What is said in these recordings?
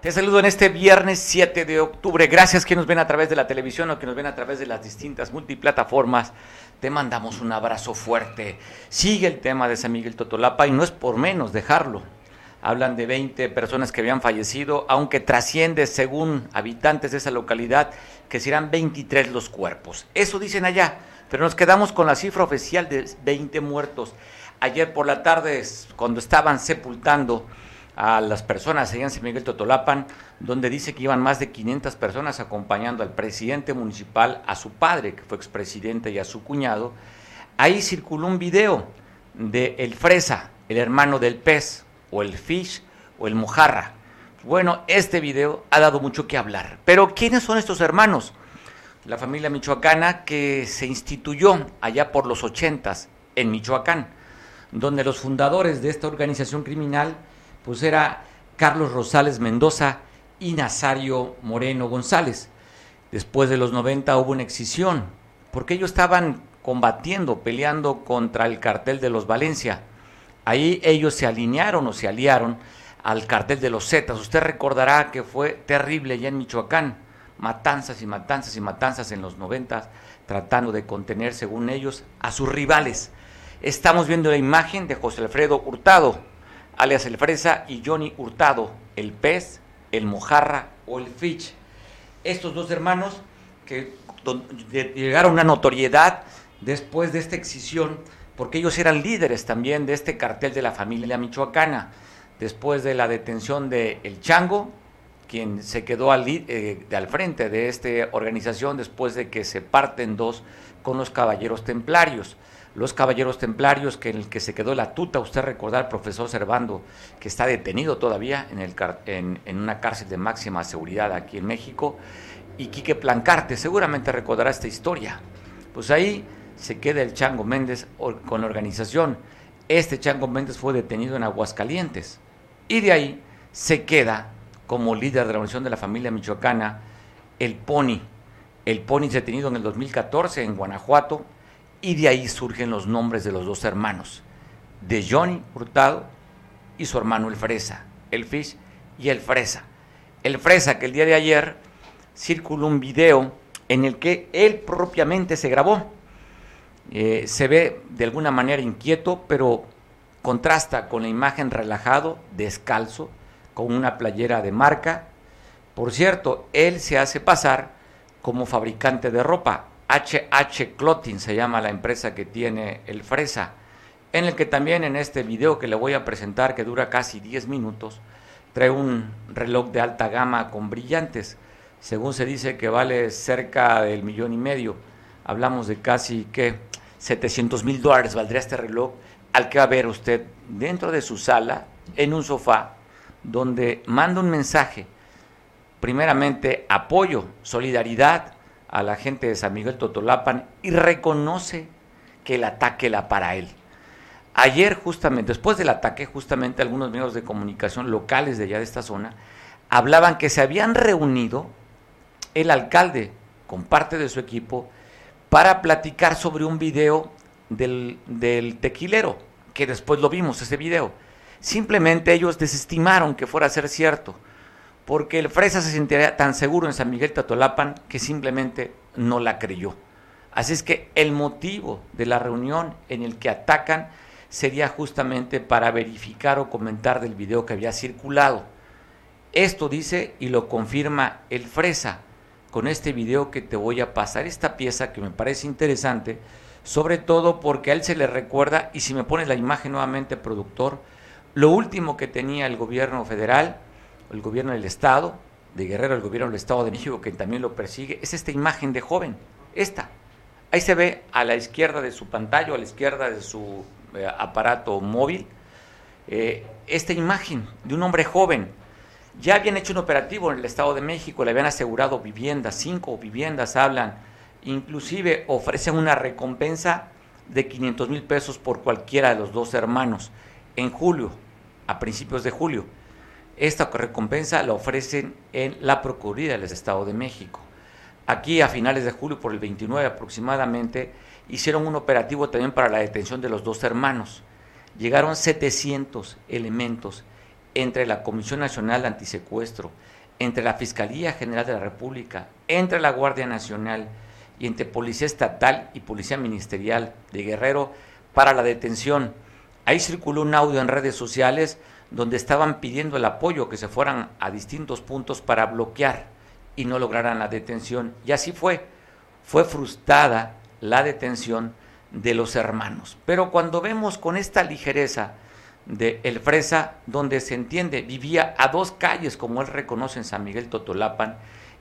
Te saludo en este viernes 7 de octubre. Gracias que nos ven a través de la televisión o que nos ven a través de las distintas multiplataformas. Te mandamos un abrazo fuerte. Sigue el tema de San Miguel Totolapa y no es por menos dejarlo. Hablan de 20 personas que habían fallecido, aunque trasciende, según habitantes de esa localidad, que serán 23 los cuerpos. Eso dicen allá, pero nos quedamos con la cifra oficial de 20 muertos. Ayer por la tarde, cuando estaban sepultando a las personas allá en San Miguel Totolapan, donde dice que iban más de 500 personas acompañando al presidente municipal, a su padre, que fue expresidente, y a su cuñado. Ahí circuló un video de el Fresa, el hermano del pez, o el Fish, o el Mojarra. Bueno, este video ha dado mucho que hablar. Pero ¿quiénes son estos hermanos? La familia michoacana que se instituyó allá por los ochentas en Michoacán, donde los fundadores de esta organización criminal pues era Carlos Rosales Mendoza y Nazario Moreno González. Después de los 90 hubo una excisión, porque ellos estaban combatiendo, peleando contra el cartel de los Valencia. Ahí ellos se alinearon o se aliaron al cartel de los Zetas. Usted recordará que fue terrible ya en Michoacán, matanzas y matanzas y matanzas en los 90, tratando de contener, según ellos, a sus rivales. Estamos viendo la imagen de José Alfredo Hurtado, alias el Fresa, y Johnny Hurtado, el pez, el mojarra o el fish. Estos dos hermanos que llegaron a notoriedad después de esta excisión, porque ellos eran líderes también de este cartel de la familia michoacana, después de la detención de El Chango, quien se quedó al, eh, al frente de esta organización después de que se parten dos con los caballeros templarios los caballeros templarios, que en el que se quedó la tuta, usted recordar, profesor Servando, que está detenido todavía en, el, en, en, una cárcel de máxima seguridad aquí en México, y Quique Plancarte, seguramente recordará esta historia. Pues ahí se queda el Chango Méndez con la organización. Este Chango Méndez fue detenido en Aguascalientes, y de ahí se queda como líder de la Unión de la Familia Michoacana el Pony. El Pony detenido en el 2014 en Guanajuato, y de ahí surgen los nombres de los dos hermanos, de Johnny Hurtado y su hermano el Fresa, el Fish y el Fresa. El Fresa que el día de ayer circuló un video en el que él propiamente se grabó. Eh, se ve de alguna manera inquieto, pero contrasta con la imagen relajado, descalzo, con una playera de marca. Por cierto, él se hace pasar como fabricante de ropa. HH Clothing se llama la empresa que tiene el Fresa, en el que también en este video que le voy a presentar, que dura casi 10 minutos, trae un reloj de alta gama con brillantes. Según se dice que vale cerca del millón y medio. Hablamos de casi que 700 mil dólares valdría este reloj al que va a ver usted dentro de su sala, en un sofá, donde manda un mensaje. Primeramente, apoyo, solidaridad, a la gente de San Miguel Totolapan y reconoce que el ataque la para él. Ayer justamente, después del ataque, justamente algunos medios de comunicación locales de allá de esta zona hablaban que se habían reunido el alcalde con parte de su equipo para platicar sobre un video del, del tequilero, que después lo vimos, ese video. Simplemente ellos desestimaron que fuera a ser cierto. Porque el Fresa se sentiría tan seguro en San Miguel Tatolapan que simplemente no la creyó. Así es que el motivo de la reunión en el que atacan sería justamente para verificar o comentar del video que había circulado. Esto dice y lo confirma el Fresa con este video que te voy a pasar, esta pieza que me parece interesante, sobre todo porque a él se le recuerda, y si me pones la imagen nuevamente, productor, lo último que tenía el gobierno federal, el gobierno del Estado, de Guerrero, el gobierno del Estado de México, que también lo persigue, es esta imagen de joven, esta. Ahí se ve a la izquierda de su pantalla, a la izquierda de su eh, aparato móvil, eh, esta imagen de un hombre joven. Ya habían hecho un operativo en el Estado de México, le habían asegurado viviendas, cinco viviendas hablan, inclusive ofrecen una recompensa de 500 mil pesos por cualquiera de los dos hermanos. En julio, a principios de julio, esta recompensa la ofrecen en la Procuraduría del Estado de México. Aquí a finales de julio, por el 29 aproximadamente, hicieron un operativo también para la detención de los dos hermanos. Llegaron 700 elementos entre la Comisión Nacional de Antisecuestro, entre la Fiscalía General de la República, entre la Guardia Nacional y entre Policía Estatal y Policía Ministerial de Guerrero para la detención. Ahí circuló un audio en redes sociales donde estaban pidiendo el apoyo que se fueran a distintos puntos para bloquear y no lograran la detención. Y así fue. Fue frustrada la detención de los hermanos. Pero cuando vemos con esta ligereza de El Fresa, donde se entiende, vivía a dos calles, como él reconoce en San Miguel Totolapan,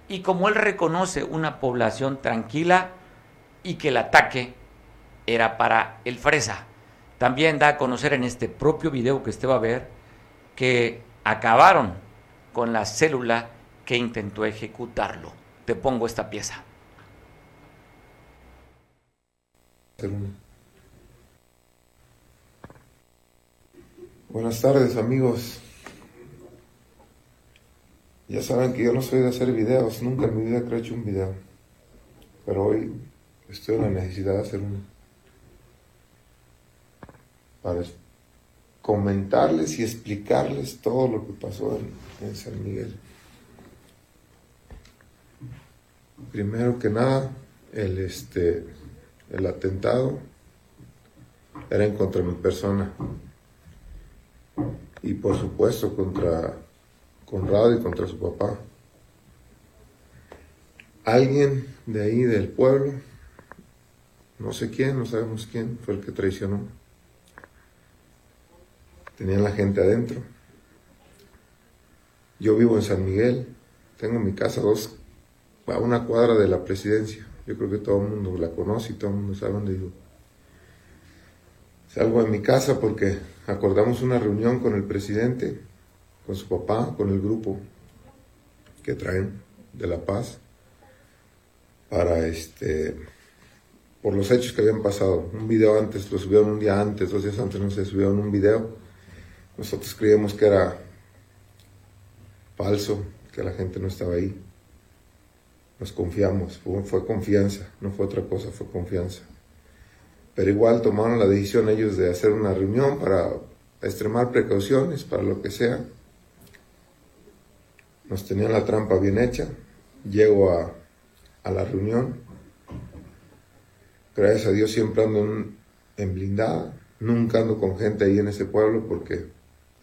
y como él reconoce una población tranquila y que el ataque era para El Fresa. También da a conocer en este propio video que usted va a ver que acabaron con la célula que intentó ejecutarlo. Te pongo esta pieza. Buenas tardes amigos. Ya saben que yo no soy de hacer videos, nunca en mi vida he hecho un video. Pero hoy estoy en la necesidad de hacer uno. Para comentarles y explicarles todo lo que pasó en, San Miguel. Primero que nada, el este el atentado era contra mi persona y por supuesto contra Conrado y contra su papá. Alguien de ahí del pueblo, no sé quién, no sabemos quién, fue el que traicionó. Tenían la gente adentro. Yo vivo en San Miguel, tengo mi casa dos, a una cuadra de la presidencia. Yo creo que todo el mundo la conoce y todo el mundo sabe dónde vivo. Salgo de mi casa porque acordamos una reunión con el presidente con su papá, con el grupo que traen de La Paz, para este, por los hechos que habían pasado. Un video antes, lo subieron un día antes, dos días antes no se subieron un video. Nosotros creíamos que era falso, que la gente no estaba ahí. Nos confiamos, fue, confianza, no fue otra cosa, fue confianza. Pero igual tomaron la decisión ellos de hacer una reunión para extremar precauciones, para lo que sea nos tenían la trampa bien hecha. Llego a, la reunión. Gracias a Dios siempre ando en, blindada. Nunca ando con gente ahí en ese pueblo porque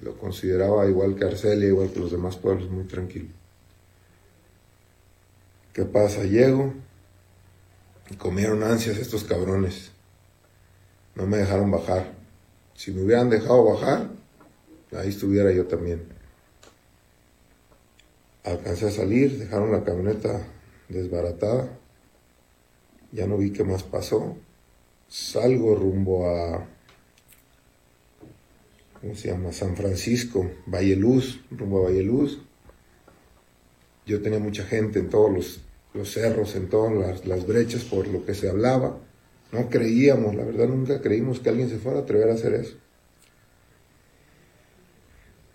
lo consideraba igual que Arcelia, igual que los demás pueblos, muy tranquilo. ¿Qué pasa? Llego y comieron ansias estos cabrones. No me dejaron bajar. Si me hubieran dejado bajar, ahí estuviera yo también. Alcancé a salir, dejaron la camioneta desbaratada. Ya no vi qué más pasó. Salgo rumbo a, ¿cómo se llama? San Francisco, Valle Luz, rumbo a Valle Luz. Yo tenía mucha gente en todos los, cerros, en todas las, las, brechas por lo que se hablaba. No creíamos, la verdad nunca creímos que alguien se fuera a atrever a hacer eso.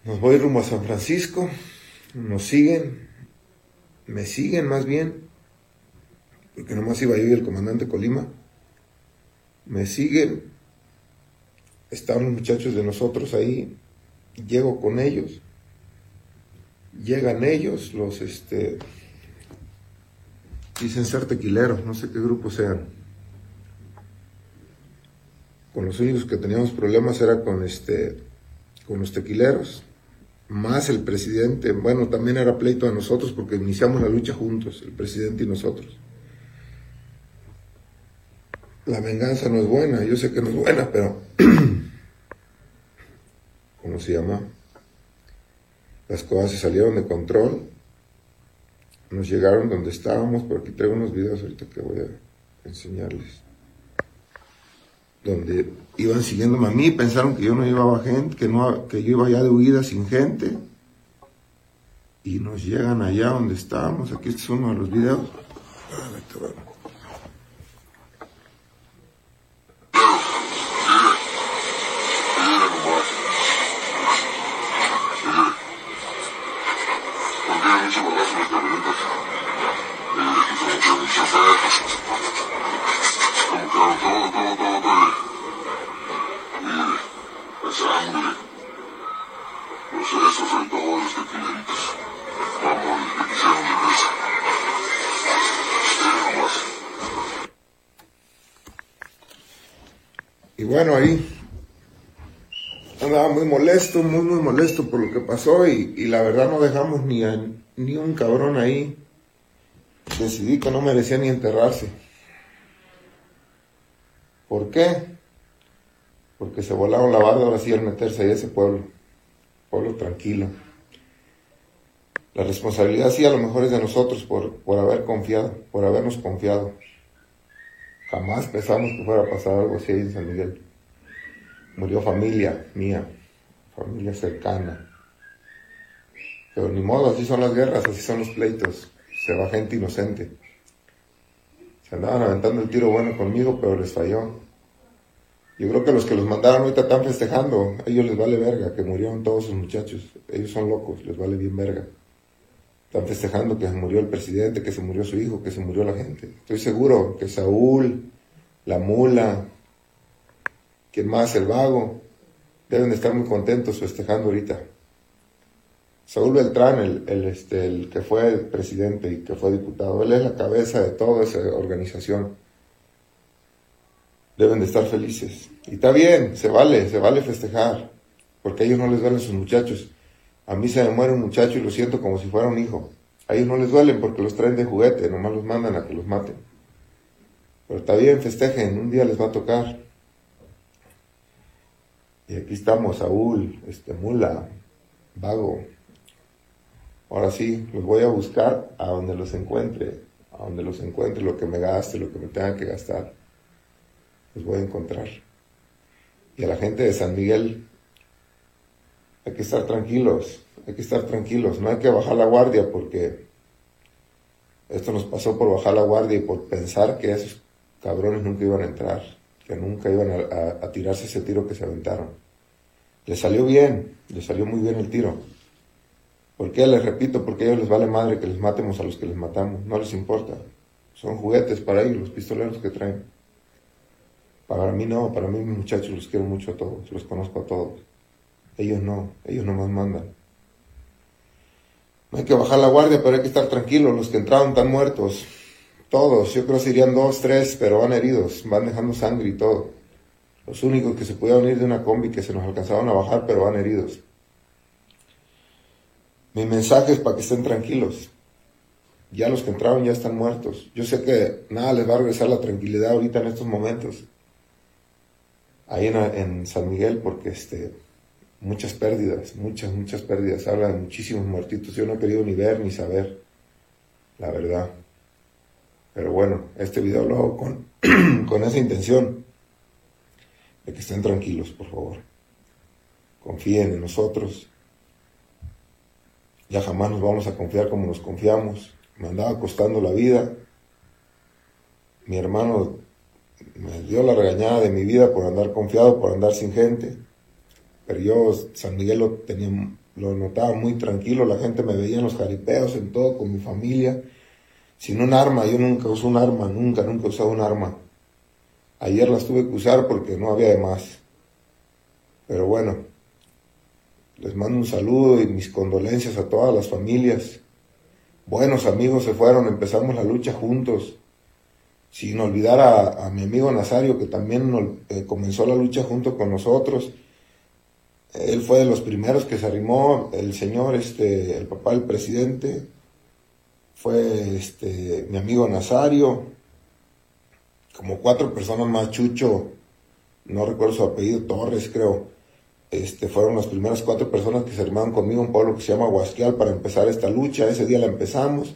Nos voy rumbo a San Francisco, nos siguen, me siguen más bien, porque nomás iba yo y el comandante Colima, me siguen, están los muchachos de nosotros ahí, llego con ellos, llegan ellos, los este dicen ser tequileros, no sé qué grupo sean. Con los únicos que teníamos problemas era con este con los tequileros, más el presidente, bueno, también era pleito a nosotros porque iniciamos la lucha juntos, el presidente y nosotros. La venganza no es buena, yo sé que no es buena, pero ¿cómo se llama? Las cosas se salieron de control nos llegaron donde estábamos, por aquí traigo unos videos ahorita que voy a enseñarles. Donde iban siguiéndome a mí, pensaron que yo no llevaba gente, que, no, que yo iba allá de huida sin gente. Y nos llegan allá donde estábamos, aquí este es uno de los videos. Y bueno, ahí andaba muy molesto, muy, muy molesto por lo que pasó y, la verdad no dejamos ni, ni un cabrón ahí. Decidí que no merecía ni enterrarse. ¿Por qué? Porque se volaron la barda ahora sí al meterse ahí a ese pueblo. Pueblo tranquilo. La responsabilidad sí a lo mejor es de nosotros por, por haber confiado, por habernos confiado. Jamás pensamos que fuera a pasar algo así en San Miguel. Murió familia mía, familia cercana. Pero ni modo, así son las guerras, así son los pleitos. Se va gente inocente. Se andaban aventando el tiro bueno conmigo, pero les falló. Yo creo que los que los mandaron ahorita están festejando. A ellos les vale verga, que murieron todos sus muchachos. Ellos son locos, les vale bien verga. Están festejando que se murió el presidente, que se murió su hijo, que se murió la gente. Estoy seguro que Saúl, la mula, quien más, el vago, deben de estar muy contentos festejando ahorita. Saúl Beltrán, el, el, este, el que fue presidente y que fue diputado, él es la cabeza de toda esa organización. Deben de estar felices. Y está bien, se vale, se vale festejar, porque a ellos no les valen sus muchachos. A mí se me muere un muchacho y lo siento como si fuera un hijo. A ellos no les duelen porque los traen de juguete, nomás los mandan a que los maten. Pero está bien, festejen, un día les va a tocar. Y aquí estamos, Saúl, este, Mula, Vago. Ahora sí, los voy a buscar a donde los encuentre, a donde los encuentre, lo que me gaste, lo que me tenga que gastar. Los voy a encontrar. Y a la gente de San Miguel, hay que estar tranquilos, hay que estar tranquilos, no hay que bajar la guardia porque esto nos pasó por bajar la guardia y por pensar que esos cabrones nunca iban a entrar, que nunca iban a, tirarse ese tiro que se aventaron. Les salió bien, les salió muy bien el tiro. ¿Por qué? Les repito, porque a ellos les vale madre que les matemos a los que les matamos, no les importa. Son juguetes para ellos, los pistoleros que traen. Para mí no, para mí mis muchachos los quiero mucho a todos, los conozco a todos. Ellos no, ellos nomás mandan. No hay que bajar la guardia, pero hay que estar tranquilos. Los que entraron están muertos. Todos, yo creo que serían dos, tres, pero van heridos, van dejando sangre y todo. Los únicos que se pudieron ir de una combi que se nos alcanzaron a bajar, pero van heridos. Mi mensaje es para que estén tranquilos. Ya los que entraron ya están muertos. Yo sé que nada les va a regresar la tranquilidad ahorita en estos momentos. Ahí en, San Miguel, porque este, muchas pérdidas, muchas, muchas pérdidas. Habla de muchísimos muertitos. Yo no he querido ni ver ni saber, la verdad. Pero bueno, este video lo hago con, con esa intención de que estén tranquilos, por favor. Confíen en nosotros. Ya jamás nos vamos a confiar como nos confiamos. Me andaba costando la vida. Mi hermano me dio la regañada de mi vida por andar confiado, por andar sin gente pero yo San Miguel lo, tenía, lo notaba muy tranquilo, la gente me veía en los jaripeos, en todo, con mi familia, sin un arma, yo nunca usé un arma, nunca, nunca he usado un arma. Ayer las tuve que usar porque no había de más. Pero bueno, Les mando un saludo y mis condolencias a todas las familias. Buenos amigos se fueron, empezamos la lucha juntos. Sin olvidar a, mi amigo Nazario, que también eh, comenzó la lucha junto con nosotros. Él fue de los primeros que se arrimó, el señor, este, el papá del presidente, fue este, mi amigo Nazario, como cuatro personas más, Chucho, no recuerdo su apellido, Torres creo, este, fueron las primeras cuatro personas que se armaron conmigo en un pueblo que se llama Huasquial para empezar esta lucha, ese día la empezamos,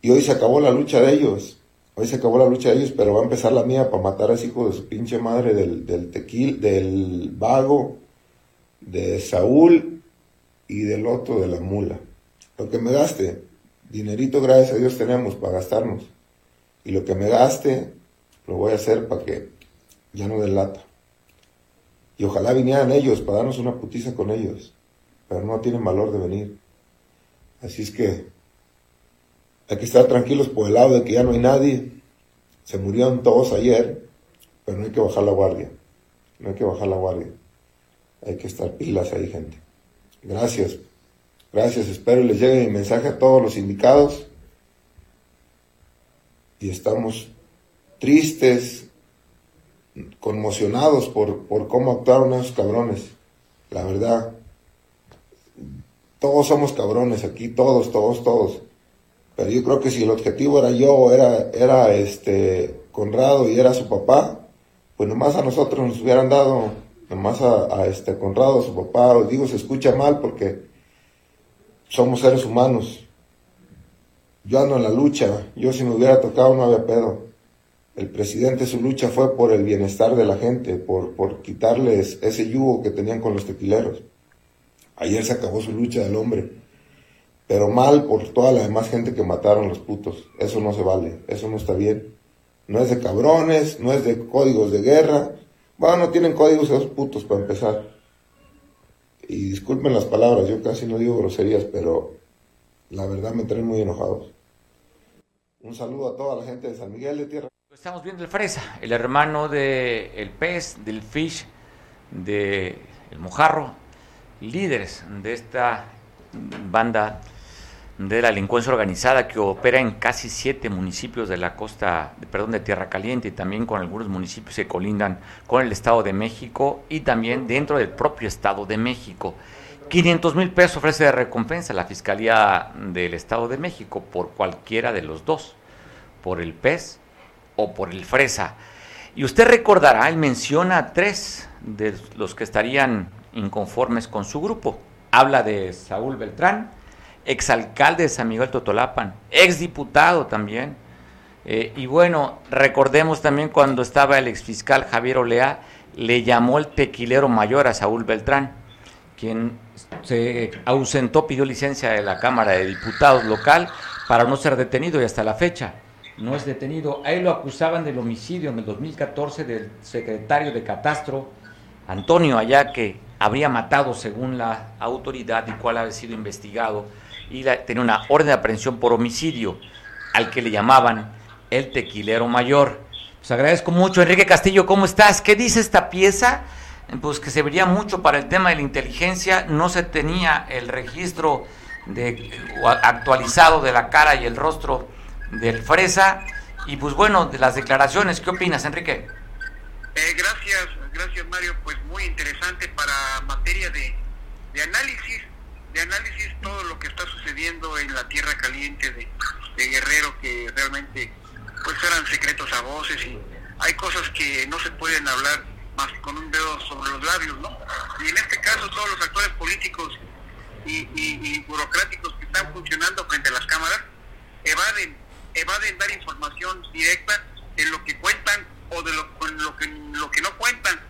y hoy se acabó la lucha de ellos, hoy se acabó la lucha de ellos, pero va a empezar la mía para matar a ese hijo de su pinche madre del, del tequil, del vago, de Saúl y del otro de la mula. Lo que me gaste, dinerito gracias a Dios tenemos para gastarnos. Y lo que me gaste, lo voy a hacer para que ya no delata. Y ojalá vinieran ellos para darnos una putiza con ellos. Pero no tienen valor de venir. Así es que hay que estar tranquilos por el lado de que ya no hay nadie. Se murieron todos ayer, pero no hay que bajar la guardia. No hay que bajar la guardia. Hay que estar pilas ahí, gente. Gracias. Gracias, espero les llegue mi mensaje a todos los indicados. Y estamos tristes, conmocionados por, por cómo actuaron esos cabrones. La verdad, todos somos cabrones aquí, todos, todos, todos. Pero yo creo que si el objetivo era yo, era, era este Conrado y era su papá, pues nomás a nosotros nos hubieran dado, nomás a, a este Conrado, su papá, os digo, se escucha mal porque somos seres humanos. Yo ando en la lucha, yo si me hubiera tocado no había pedo. El presidente su lucha fue por el bienestar de la gente, por, por quitarles ese yugo que tenían con los tequileros. Ayer se acabó su lucha del hombre, pero mal por toda la demás gente que mataron los putos. Eso no se vale, eso no está bien. No es de cabrones, no es de códigos de guerra. Bueno, no tienen códigos esos putos para empezar y disculpen las palabras, yo casi no digo groserías, pero la verdad me traen muy enojados. Un saludo a toda la gente de San Miguel de Tierra. Estamos viendo el Fresa, el hermano del el pez, del fish, del el mojarro, líderes de esta banda de la delincuencia organizada que opera en casi siete municipios de la costa, perdón, de Tierra Caliente y también con algunos municipios que colindan con el Estado de México y también dentro del propio Estado de México. 500 mil pesos ofrece de recompensa la Fiscalía del Estado de México por cualquiera de los dos, por el pez o por el fresa. Y usted recordará, él menciona tres de los que estarían inconformes con su grupo. Habla de Saúl Beltrán, exalcalde de San Miguel Totolapan, exdiputado también. Eh, y bueno, recordemos también cuando estaba el exfiscal Javier Olea, le llamó el tequilero mayor a Saúl Beltrán, quien se ausentó, pidió licencia de la Cámara de Diputados local para no ser detenido y hasta la fecha no es detenido. A él lo acusaban del homicidio en el 2014 del secretario de Catastro, Antonio Allá, que habría matado según la autoridad y cuál había sido investigado y tenía una orden de aprehensión por homicidio, al que le llamaban el tequilero mayor. Pues agradezco mucho. Enrique Castillo, ¿cómo estás? ¿Qué dice esta pieza? Pues que se vería mucho para el tema de la inteligencia. No se tenía el registro de, actualizado de la cara y el rostro del Fresa. Y pues bueno, de las declaraciones, ¿qué opinas, Enrique? Eh, gracias, gracias Mario. Pues muy interesante para materia de, de análisis de análisis todo lo que está sucediendo en la tierra caliente de, Guerrero, que realmente pues eran secretos a voces y hay cosas que no se pueden hablar más con un dedo sobre los labios, ¿no? Y en este caso todos los actores políticos y, burocráticos que están funcionando frente a las cámaras evaden, evaden dar información directa de lo que cuentan o de lo, lo, que, lo que no cuentan.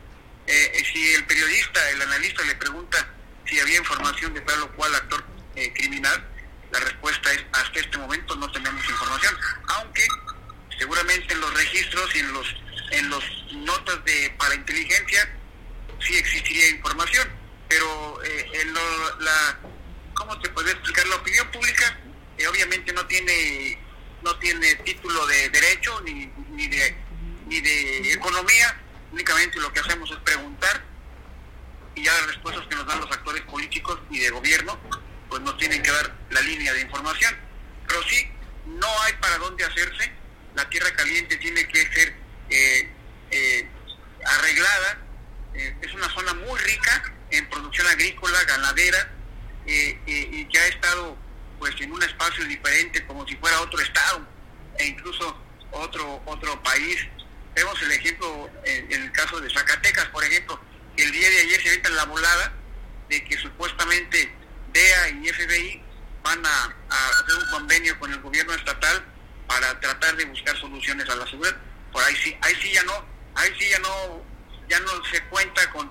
Eh, si el periodista, el analista le pregunta si había información de tal o cual actor eh, criminal, la respuesta es hasta este momento no tenemos información, aunque seguramente en los registros y en los en los notas de para inteligencia sí existiría información, pero eh, en la cómo te puede explicar la opinión pública eh, obviamente no tiene no tiene título de derecho ni, ni de ni de economía, únicamente lo que hacemos es preguntar y ya las respuestas que nos dan los actores políticos y de gobierno, pues nos tienen que dar la línea de información. Pero sí, no hay para dónde hacerse, la tierra caliente tiene que ser eh, eh, arreglada, eh, es una zona muy rica en producción agrícola, ganadera, y que ha estado pues en un espacio diferente, como si fuera otro estado, e incluso otro, otro país. Vemos el ejemplo en, el caso de Zacatecas, por ejemplo, el día de ayer se en la volada de que supuestamente DEA y FBI van a, hacer un convenio con el gobierno estatal para tratar de buscar soluciones a la seguridad. Por ahí sí, ahí sí ya no, ahí sí ya no, ya no se cuenta con,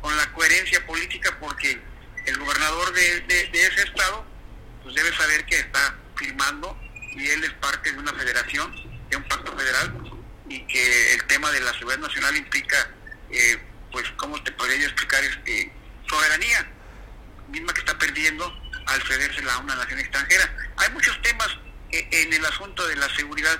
con la coherencia política porque el gobernador de, de ese estado pues debe saber que está firmando y él es parte de una federación, de un pacto federal, y que el tema de la seguridad nacional implica, eh, pues, ¿cómo te podría explicar? Este, soberanía, misma que está perdiendo al cederse a una nación extranjera. Hay muchos temas eh, en el asunto de la seguridad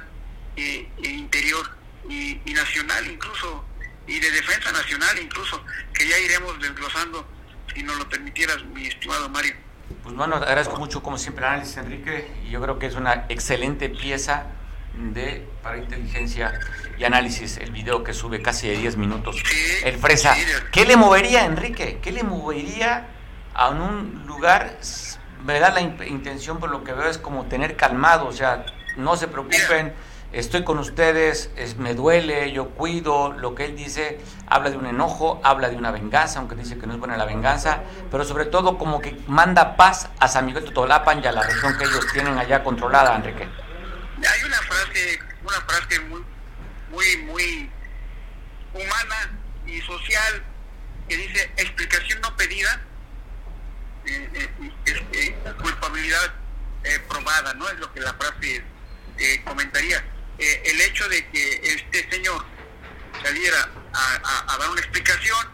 eh, e interior y, nacional incluso, y de defensa nacional incluso, que ya iremos desglosando, si nos lo permitieras, mi estimado Mario. Pues bueno, agradezco mucho como siempre análisis, Enrique, y yo creo que es una excelente pieza de para inteligencia y análisis el video que sube casi de 10 minutos. El Fresa, ¿qué le movería, Enrique? ¿Qué le movería a un lugar? Me da la intención, por lo que veo, es como tener calmado, o sea, no se preocupen estoy con ustedes, es, me duele, yo cuido, lo que él dice, habla de un enojo, habla de una venganza, aunque dice que no es buena la venganza, pero sobre todo como que manda paz a San Miguel Totolapan y a la región que ellos tienen allá controlada, Enrique. Hay una frase, una frase muy, muy, muy humana y social que dice explicación no pedida, eh, eh, eh, culpabilidad probada, ¿no? Es lo que la frase comentaría el hecho de que este señor saliera a, dar una explicación,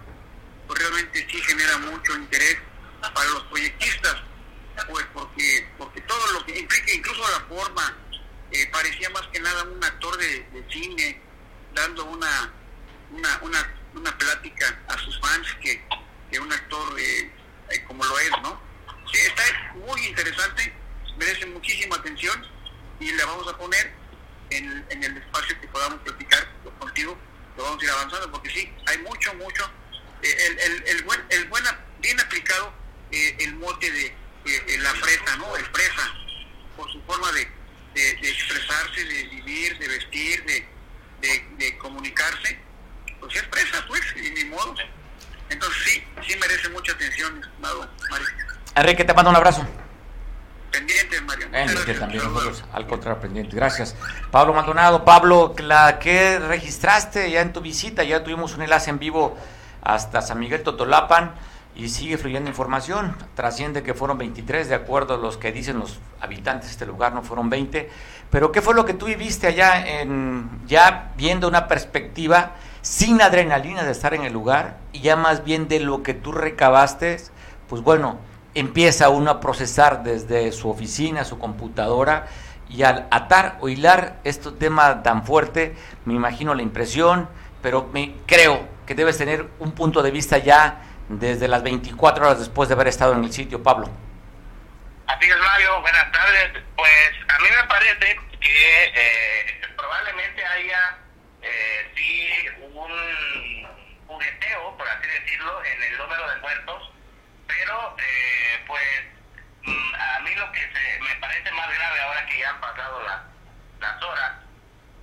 pues realmente sí genera mucho interés para los proyectistas, pues porque, porque todo lo que implica, incluso la forma, eh, parecía más que nada un actor de, cine dando una, una, una, plática a sus fans que, que un actor eh, como lo es, ¿no? Sí, está muy interesante, merece muchísima atención y le vamos a poner en, el espacio que podamos platicar contigo, lo vamos a ir avanzando, porque sí, hay mucho, mucho. Eh, el, el, el, buen, el buena, bien aplicado eh, el mote de eh, la fresa, ¿no? El fresa, por su forma de, de, expresarse, de vivir, de vestir, de, de, comunicarse, pues es fresa, pues, y ni modo. Entonces sí, sí merece mucha atención, estimado Mario. Enrique, te mando un abrazo. Pendientes, Mario. también nosotros, al contrario, pendientes. Gracias. Pablo Maldonado, Pablo, la que registraste ya en tu visita, ya tuvimos un enlace en vivo hasta San Miguel Totolapan y sigue fluyendo información. Trasciende que fueron 23, de acuerdo a los que dicen los habitantes de este lugar, no fueron 20. Pero ¿qué fue lo que tú viviste allá, en, ya viendo una perspectiva sin adrenalina de estar en el lugar y ya más bien de lo que tú recabaste? Pues bueno, empieza uno a procesar desde su oficina, su computadora, y al atar o hilar este tema tan fuerte, me imagino la impresión, pero me creo que debes tener un punto de vista ya desde las 24 horas después de haber estado en el sitio, Pablo. Así es, Mario, buenas tardes. Pues a mí me parece que eh, probablemente haya eh, sí un jugueteo, por así decirlo, en el número de muertos pero eh, pues mm, a mí lo que se, me parece más grave ahora que ya han pasado las horas,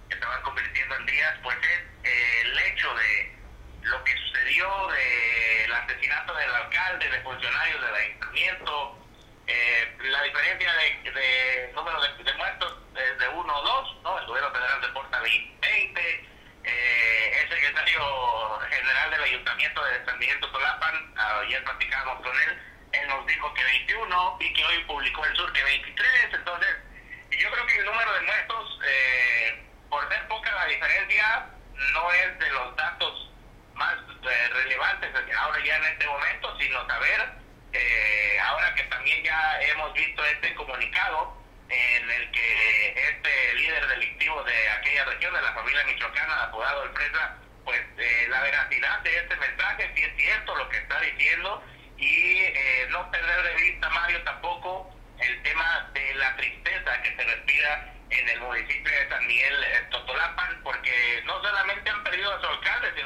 que se van convirtiendo en días, pues es eh, el hecho de lo que sucedió del asesinato del alcalde, de funcionarios del ayuntamiento, eh, la diferencia de, de número de, muertos es de uno o dos, ¿no? El gobierno federal reporta 20, eh, el secretario general del Ayuntamiento de San Miguel ayer platicábamos con él, él nos dijo que 21 y que hoy publicó el sur que 23, entonces yo creo que el número de muertos, eh, por ser poca la diferencia, no es de los datos más eh, relevantes ahora ya en este momento, sino saber, eh, ahora que también ya hemos visto este comunicado en el que este líder delictivo de aquella región, de la familia michoacana, apodado el presa, pues eh, la veracidad de este mensaje, si es cierto lo que está diciendo, y eh, no perder de vista, Mario, tampoco el tema de la tristeza que se respira en el municipio de San Miguel eh, Totolapan, porque no solamente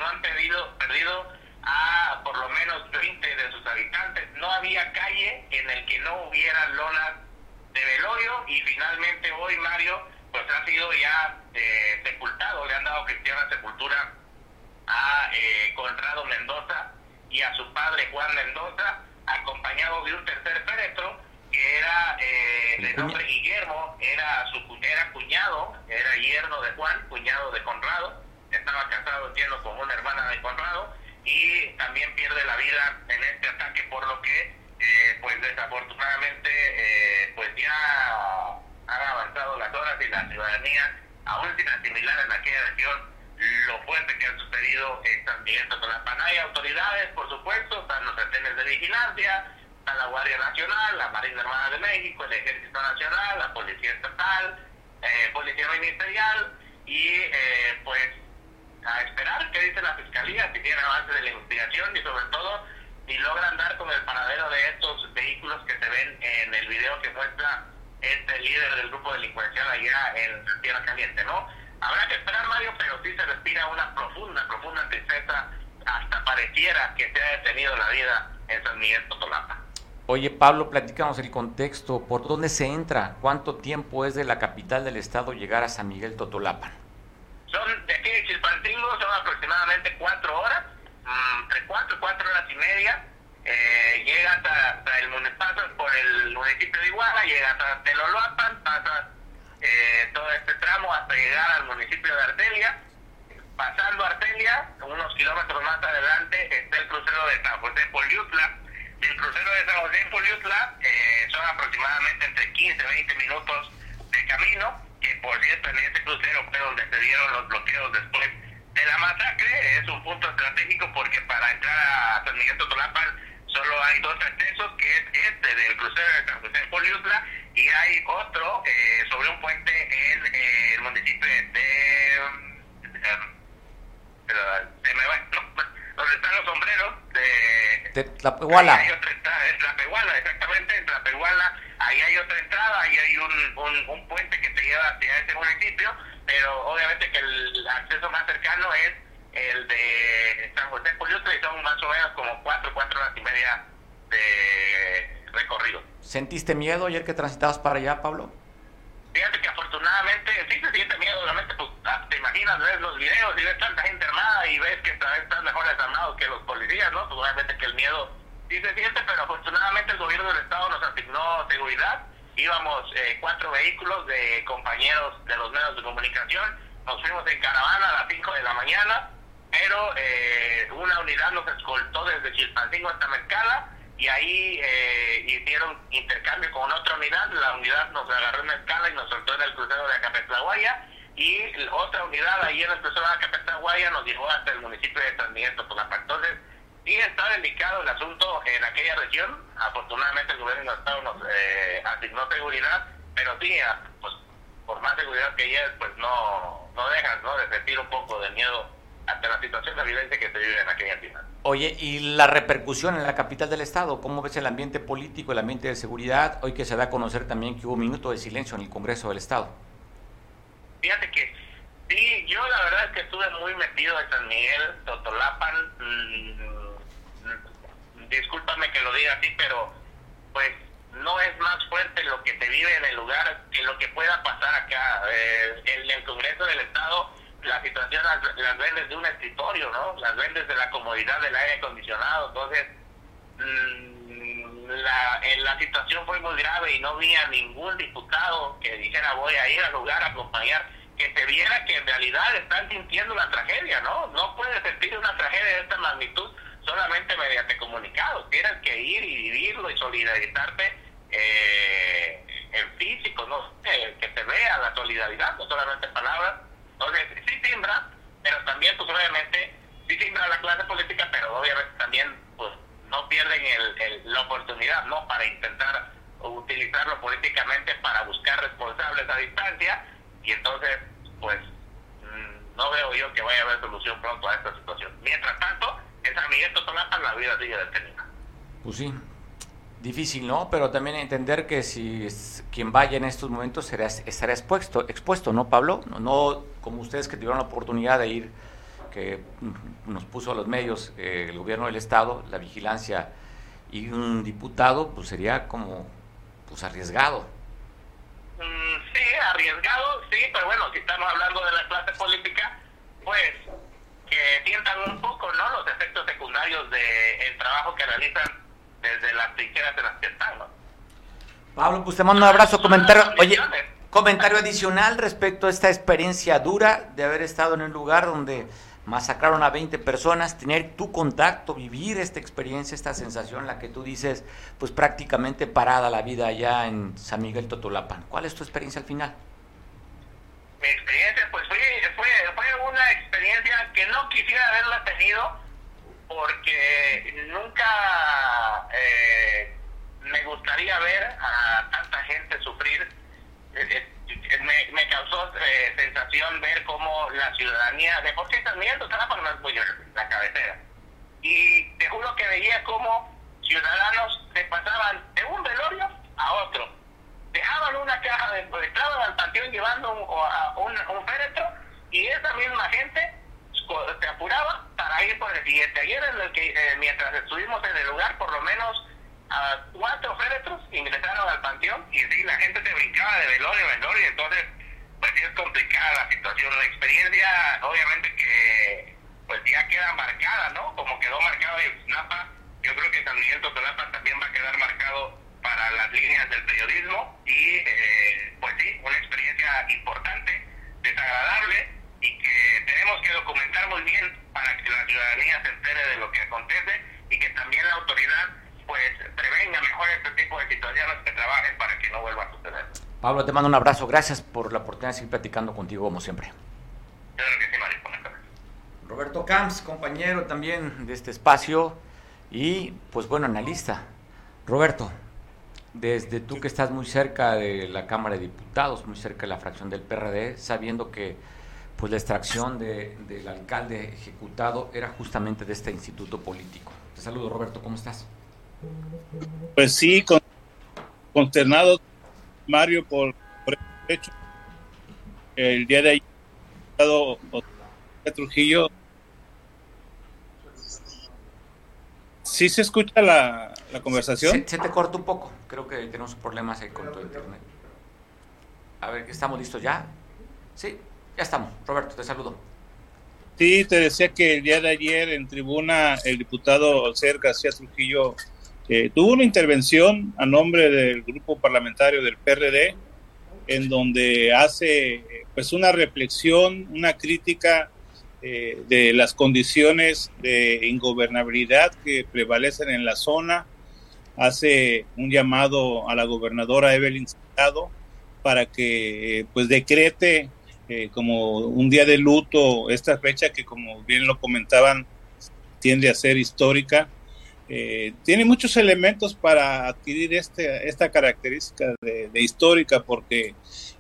han perdido, perdido a por lo menos 20 de sus habitantes. No había calle en el que no hubiera lonas de velorio y finalmente hoy Mario pues ha sido ya eh, sepultado, le han dado cristiana sepultura a eh, Conrado Mendoza y a su padre Juan Mendoza, acompañado de un tercer féretro que era eh, de nombre Guillermo, era su era cuñado, era yerno de Juan, cuñado de Conrado, estaba casado entiendo con una hermana de Conrado y también pierde la vida en este ataque por lo que eh, pues desafortunadamente eh, pues ya han avanzado las horas y la ciudadanía aún sin asimilar en aquella región lo fuerte que ha sucedido en San Miguel Totolapan. Hay autoridades, por supuesto, están los retenes de vigilancia, está la Guardia Nacional, la Marina Armada de México, el Ejército Nacional, la Policía Estatal, eh, Policía Ministerial y eh, pues a esperar qué dice la Fiscalía, si tiene avance de la investigación y sobre todo si logran dar con el paradero de estos vehículos que se ven en el video que muestra este líder del grupo delincuencial allá en Tierra Caliente, ¿no? Habrá que esperar, Mario, pero sí se respira una profunda, profunda tristeza. Hasta pareciera que se ha detenido la vida en San Miguel Totolapa. Oye, Pablo, platicamos el contexto. ¿Por dónde se entra? ¿Cuánto tiempo es de la capital del estado llegar a San Miguel Totolapan? Son de aquí de Chilpancingo, son aproximadamente cuatro horas, mm, entre cuatro y cuatro horas y media. Eh, llegas hasta, el pasas por el municipio de Iguala, llegas a Teloloapan, pasas eh, todo este tramo hasta llegar al municipio de Artelia. Pasando Artelia, unos kilómetros más adelante, está el crucero de San José Poliutla. El crucero de San José Poliutla eh, son aproximadamente entre 15 y 20 minutos de camino, por cierto en este crucero fue donde se dieron los bloqueos después de la masacre. Es un punto estratégico porque para entrar a San Miguel Totolapan solo hay dos accesos, que es este del crucero de San José Poliutla y hay otro eh, sobre un puente en eh, el municipio de, de, de, me va, donde están los sombreros de, de Tlapehuala. Hay otra entrada, es Tlapehuala, exactamente, en Tlapehuala, ahí hay otra entrada, ahí hay un, un, un puente que te lleva hacia ese municipio, pero obviamente que el acceso más cercano es el de San José Poliutla y son más o menos como cuatro, cuatro horas y media de recorrido. ¿Sentiste miedo ayer que transitabas para allá, Pablo? Fíjate que afortunadamente sí se siente miedo, obviamente, pues te imaginas, ves los videos y ves tanta gente armada y ves que están mejor desarmados que los policías, ¿no? Pues obviamente que el miedo sí se siente, pero afortunadamente el gobierno del Estado nos asignó seguridad. Íbamos eh, cuatro vehículos de compañeros de los medios de comunicación, nos fuimos en caravana a las 5 de la mañana, pero eh, una unidad nos escoltó desde Chilpancingo hasta Mercala y ahí eh, hicieron intercambio con otra unidad, la unidad nos agarró en escala y nos soltó en el crucero de Acapetlaguaya y otra unidad ahí en el crucero de Acapetlaguaya nos llevó hasta el municipio de San Miguel Totolapa. Entonces, sí está delicado el asunto en aquella región, afortunadamente el gobierno del Estado nos eh, asignó seguridad, pero sí, pues por más seguridad que haya, pues no, no dejas ¿no? de sentir un poco de miedo ante la situación de violencia que se vive en aquella entidad. Oye, ¿y la repercusión en la capital del Estado? ¿Cómo ves el ambiente político, el ambiente de seguridad? Hoy que se da a conocer también que hubo un minuto de silencio en el Congreso del Estado. Fíjate que sí, yo la verdad es que estuve muy metido en San Miguel, Totolapan. Mmm, discúlpame que lo diga así, pero pues no es más fuerte lo que se vive en el lugar que lo que pueda pasar acá. Eh, en el Congreso del Estado la situación las, las ven desde un escritorio, ¿no? Las ven desde la comodidad del aire acondicionado. Entonces, mmm, la, la situación fue muy grave y no había ningún diputado que dijera voy a ir al lugar a acompañar, que se viera que en realidad están sintiendo la tragedia, ¿no? No puedes sentir una tragedia de esta magnitud solamente mediante comunicados. Tienes que ir y vivirlo y solidarizarte eh, en físico, ¿no? Eh, que se vea la solidaridad, no solamente palabras entonces, sí timbra, pero también, pues obviamente, sí timbra la clase política, pero obviamente también, pues, no pierden el, el, la oportunidad, ¿no? Para intentar utilizarlo políticamente para buscar responsables a distancia, y entonces, pues, no veo yo que vaya a haber solución pronto a esta situación. Mientras tanto, en San Miguel Totolapan la vida sigue detenida. Pues sí, difícil, ¿no? Pero también entender que si quien vaya en estos momentos será, estará expuesto, expuesto, ¿no, Pablo? No, no como ustedes que tuvieron la oportunidad de ir que nos puso a los medios eh, el gobierno del Estado, la vigilancia y un diputado, pues sería como pues arriesgado. Mm, sí, arriesgado, sí, pero bueno, si estamos hablando de la clase política, pues que sientan un poco no los efectos secundarios del trabajo que realizan desde las trincheras de las que están. ¿no? Pablo, pues te mando un abrazo, comentario, oye, comentario adicional respecto a esta experiencia dura de haber estado en un lugar donde masacraron a 20 personas, tener tu contacto, vivir esta experiencia, esta sensación, la que tú dices, pues prácticamente parada la vida allá en San Miguel Totolapan. ¿Cuál es tu experiencia al final? Mi experiencia, experiencia que no quisiera haberla tenido porque nunca eh, me gustaría ver a tanta gente sufrir. Eh, eh, me, me causó eh, sensación ver cómo la ciudadanía, de por sí también estaba por la cabecera. Y te juro que veía cómo ciudadanos se pasaban de un velorio a otro. Dejaban una caja, de, estaban al panteón llevando un, un, féretro y esa misma gente se apuraba para ir por el siguiente. Ayer, en el que, mientras estuvimos en el lugar, por lo menos a cuatro féretros ingresaron al panteón y sí, la gente se brincaba de velorio a velorio, entonces pues sí es complicada la situación. La experiencia obviamente que pues ya queda marcada, ¿no? Como quedó marcado Napa, yo creo que San Miguel Totolapa también va a quedar marcado para las líneas del periodismo y eh, pues sí, una experiencia importante, desagradable y que tenemos que documentar muy bien para que la ciudadanía se entere de lo que acontece y que también la autoridad pues prevenga mejor este tipo de situaciones que trabajen para que no vuelva a suceder. Pablo, te mando un abrazo. Gracias por la oportunidad de seguir platicando contigo como siempre. Claro que sí, Mario. Roberto Camps, compañero también de este espacio y pues bueno, analista. Roberto, desde tú que estás muy cerca de la Cámara de Diputados, muy cerca de la fracción del PRD, sabiendo que pues la extracción de, del alcalde ejecutado era justamente de este instituto político. Te saludo Roberto, ¿cómo estás? Pues sí, con, consternado, Mario, por, por el hecho. El día de ayer, Trujillo. ¿Sí se escucha la, la conversación? Se, te corta un poco. Creo que tenemos problemas ahí con tu internet. A ver, ¿estamos listos ya? Sí, ya estamos. Roberto, te saludo. Sí, te decía que el día de ayer en tribuna el diputado Ser García Trujillo eh, tuvo una intervención a nombre del grupo parlamentario del PRD, en donde hace pues una reflexión, una crítica eh, de las condiciones de ingobernabilidad que prevalecen en la zona, hace un llamado a la gobernadora Evelyn Sentado para que pues decrete eh, como un día de luto esta fecha que como bien lo comentaban tiende a ser histórica eh, tiene muchos elementos para adquirir este, esta característica de, histórica, porque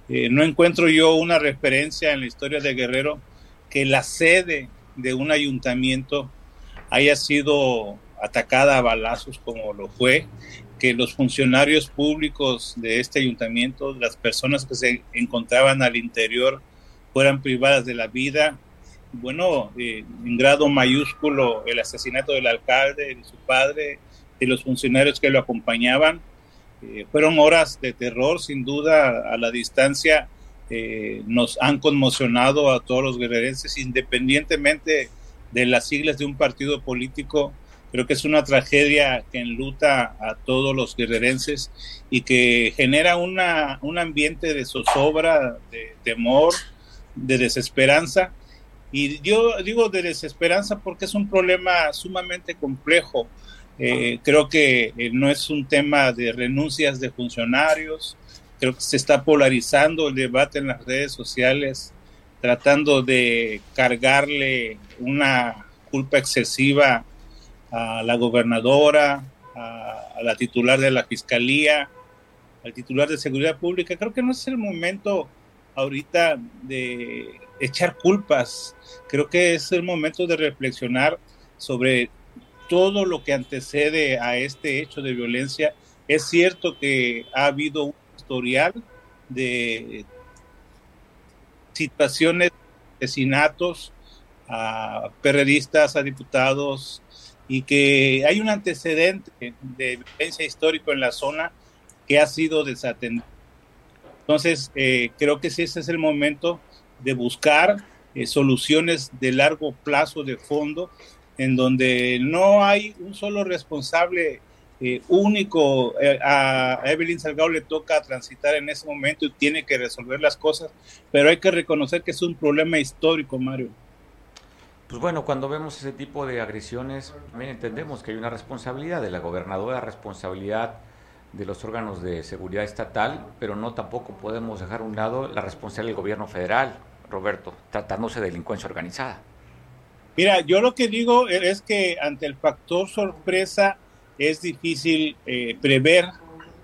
eh, no encuentro yo una referencia en la historia de Guerrero que la sede de un ayuntamiento haya sido atacada a balazos como lo fue, que los funcionarios públicos de este ayuntamiento, las personas que se encontraban al interior, fueran privadas de la vida, bueno, eh, en grado mayúsculo el asesinato del alcalde, de su padre, de los funcionarios que lo acompañaban. Eh, fueron horas de terror, sin duda, a la distancia. Eh, nos han conmocionado a todos los guerrerenses, independientemente de las siglas de un partido político. Creo que es una tragedia que enluta a todos los guerrerenses y que genera una, un ambiente de zozobra, de temor, de desesperanza y yo digo de desesperanza porque es un problema sumamente complejo. Eh, creo que eh, no es un tema de renuncias de funcionarios, creo que se está polarizando el debate en las redes sociales, tratando de cargarle una culpa excesiva a la gobernadora, a, a la titular de la fiscalía, al titular de seguridad pública. Creo que no es el momento ahorita de echar culpas. Creo que es el momento de reflexionar sobre todo lo que antecede a este hecho de violencia. Es cierto que ha habido un historial de situaciones, asesinatos, a periodistas, a diputados, y que hay un antecedente de violencia histórico en la zona que ha sido desatendido. Entonces, eh, creo que ese es el momento de buscar eh, soluciones de largo plazo, de fondo, en donde no hay un solo responsable eh, único. a Evelyn Salgado le toca transitar en ese momento y tiene que resolver las cosas, pero hay que reconocer que es un problema histórico, Mario. Pues bueno, cuando vemos ese tipo de agresiones, también entendemos que hay una responsabilidad de la gobernadora, responsabilidad de los órganos de seguridad estatal, pero no tampoco podemos dejar a un lado la responsabilidad del gobierno federal, Roberto, tratándose de delincuencia organizada. Mira, yo lo que digo es que ante el factor sorpresa es difícil eh, prever,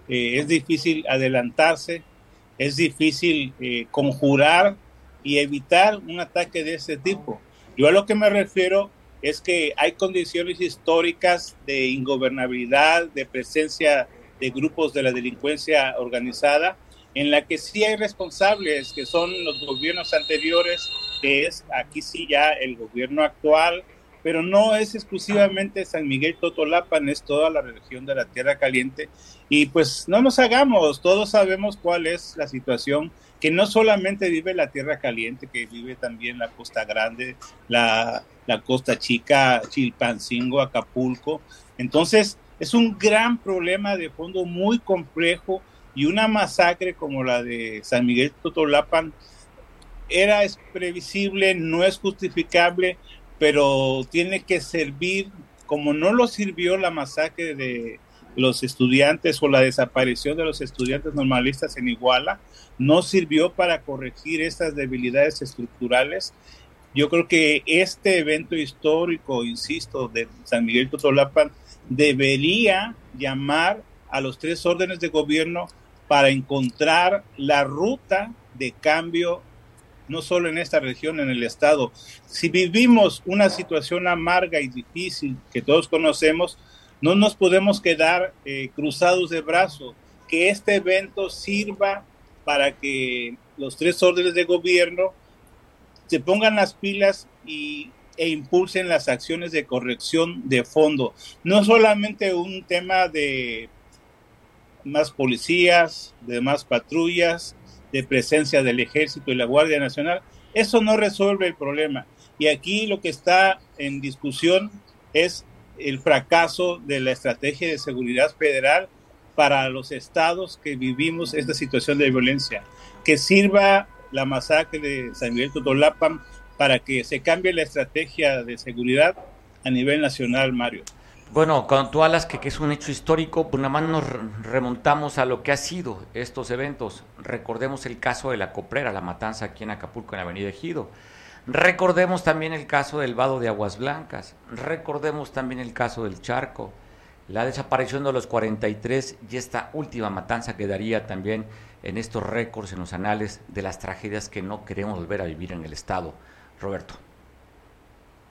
eh, es difícil adelantarse, es difícil eh, conjurar y evitar un ataque de ese tipo. Yo a lo que me refiero es que hay condiciones históricas de ingobernabilidad, de presencia de grupos de la delincuencia organizada, en la que sí hay responsables, que son los gobiernos anteriores, que es aquí sí ya el gobierno actual, pero no es exclusivamente San Miguel Totolapan, es toda la región de la Tierra Caliente. Y pues no nos hagamos, todos sabemos cuál es la situación que no solamente vive la Tierra Caliente, que vive también la Costa Grande, la, Costa Chica, Chilpancingo, Acapulco. Entonces, es un gran problema de fondo muy complejo y una masacre como la de San Miguel Totolapan era previsible, no es justificable, pero tiene que servir, como no lo sirvió la masacre de los estudiantes o la desaparición de los estudiantes normalistas en Iguala, no sirvió para corregir estas debilidades estructurales. Yo creo que este evento histórico, insisto, de San Miguel Totolapan, debería llamar a los tres órdenes de gobierno para encontrar la ruta de cambio, no solo en esta región, en el Estado. Si vivimos una situación amarga y difícil que todos conocemos, no nos podemos quedar eh, cruzados de brazos. Que este evento sirva para que los tres órdenes de gobierno se pongan las pilas y, e impulsen las acciones de corrección de fondo. No solamente un tema de más policías, de más patrullas, de presencia del ejército y la Guardia Nacional. Eso no resuelve el problema. Y aquí lo que está en discusión es el fracaso de la estrategia de seguridad federal para los estados que vivimos esta situación de violencia, que sirva la masacre de San Miguel Totolapan para que se cambie la estrategia de seguridad a nivel nacional, Mario. Bueno, cuando tú hablas que, es un hecho histórico, pues nada más nos remontamos a lo que ha sido estos eventos. Recordemos el caso de la Coprera, la matanza aquí en Acapulco, en la Avenida Ejido. Recordemos también el caso del vado de Aguas Blancas. Recordemos también el caso del Charco la desaparición de los 43 y esta última matanza quedaría también en estos récords, en los anales de las tragedias que no queremos volver a vivir en el Estado. Roberto.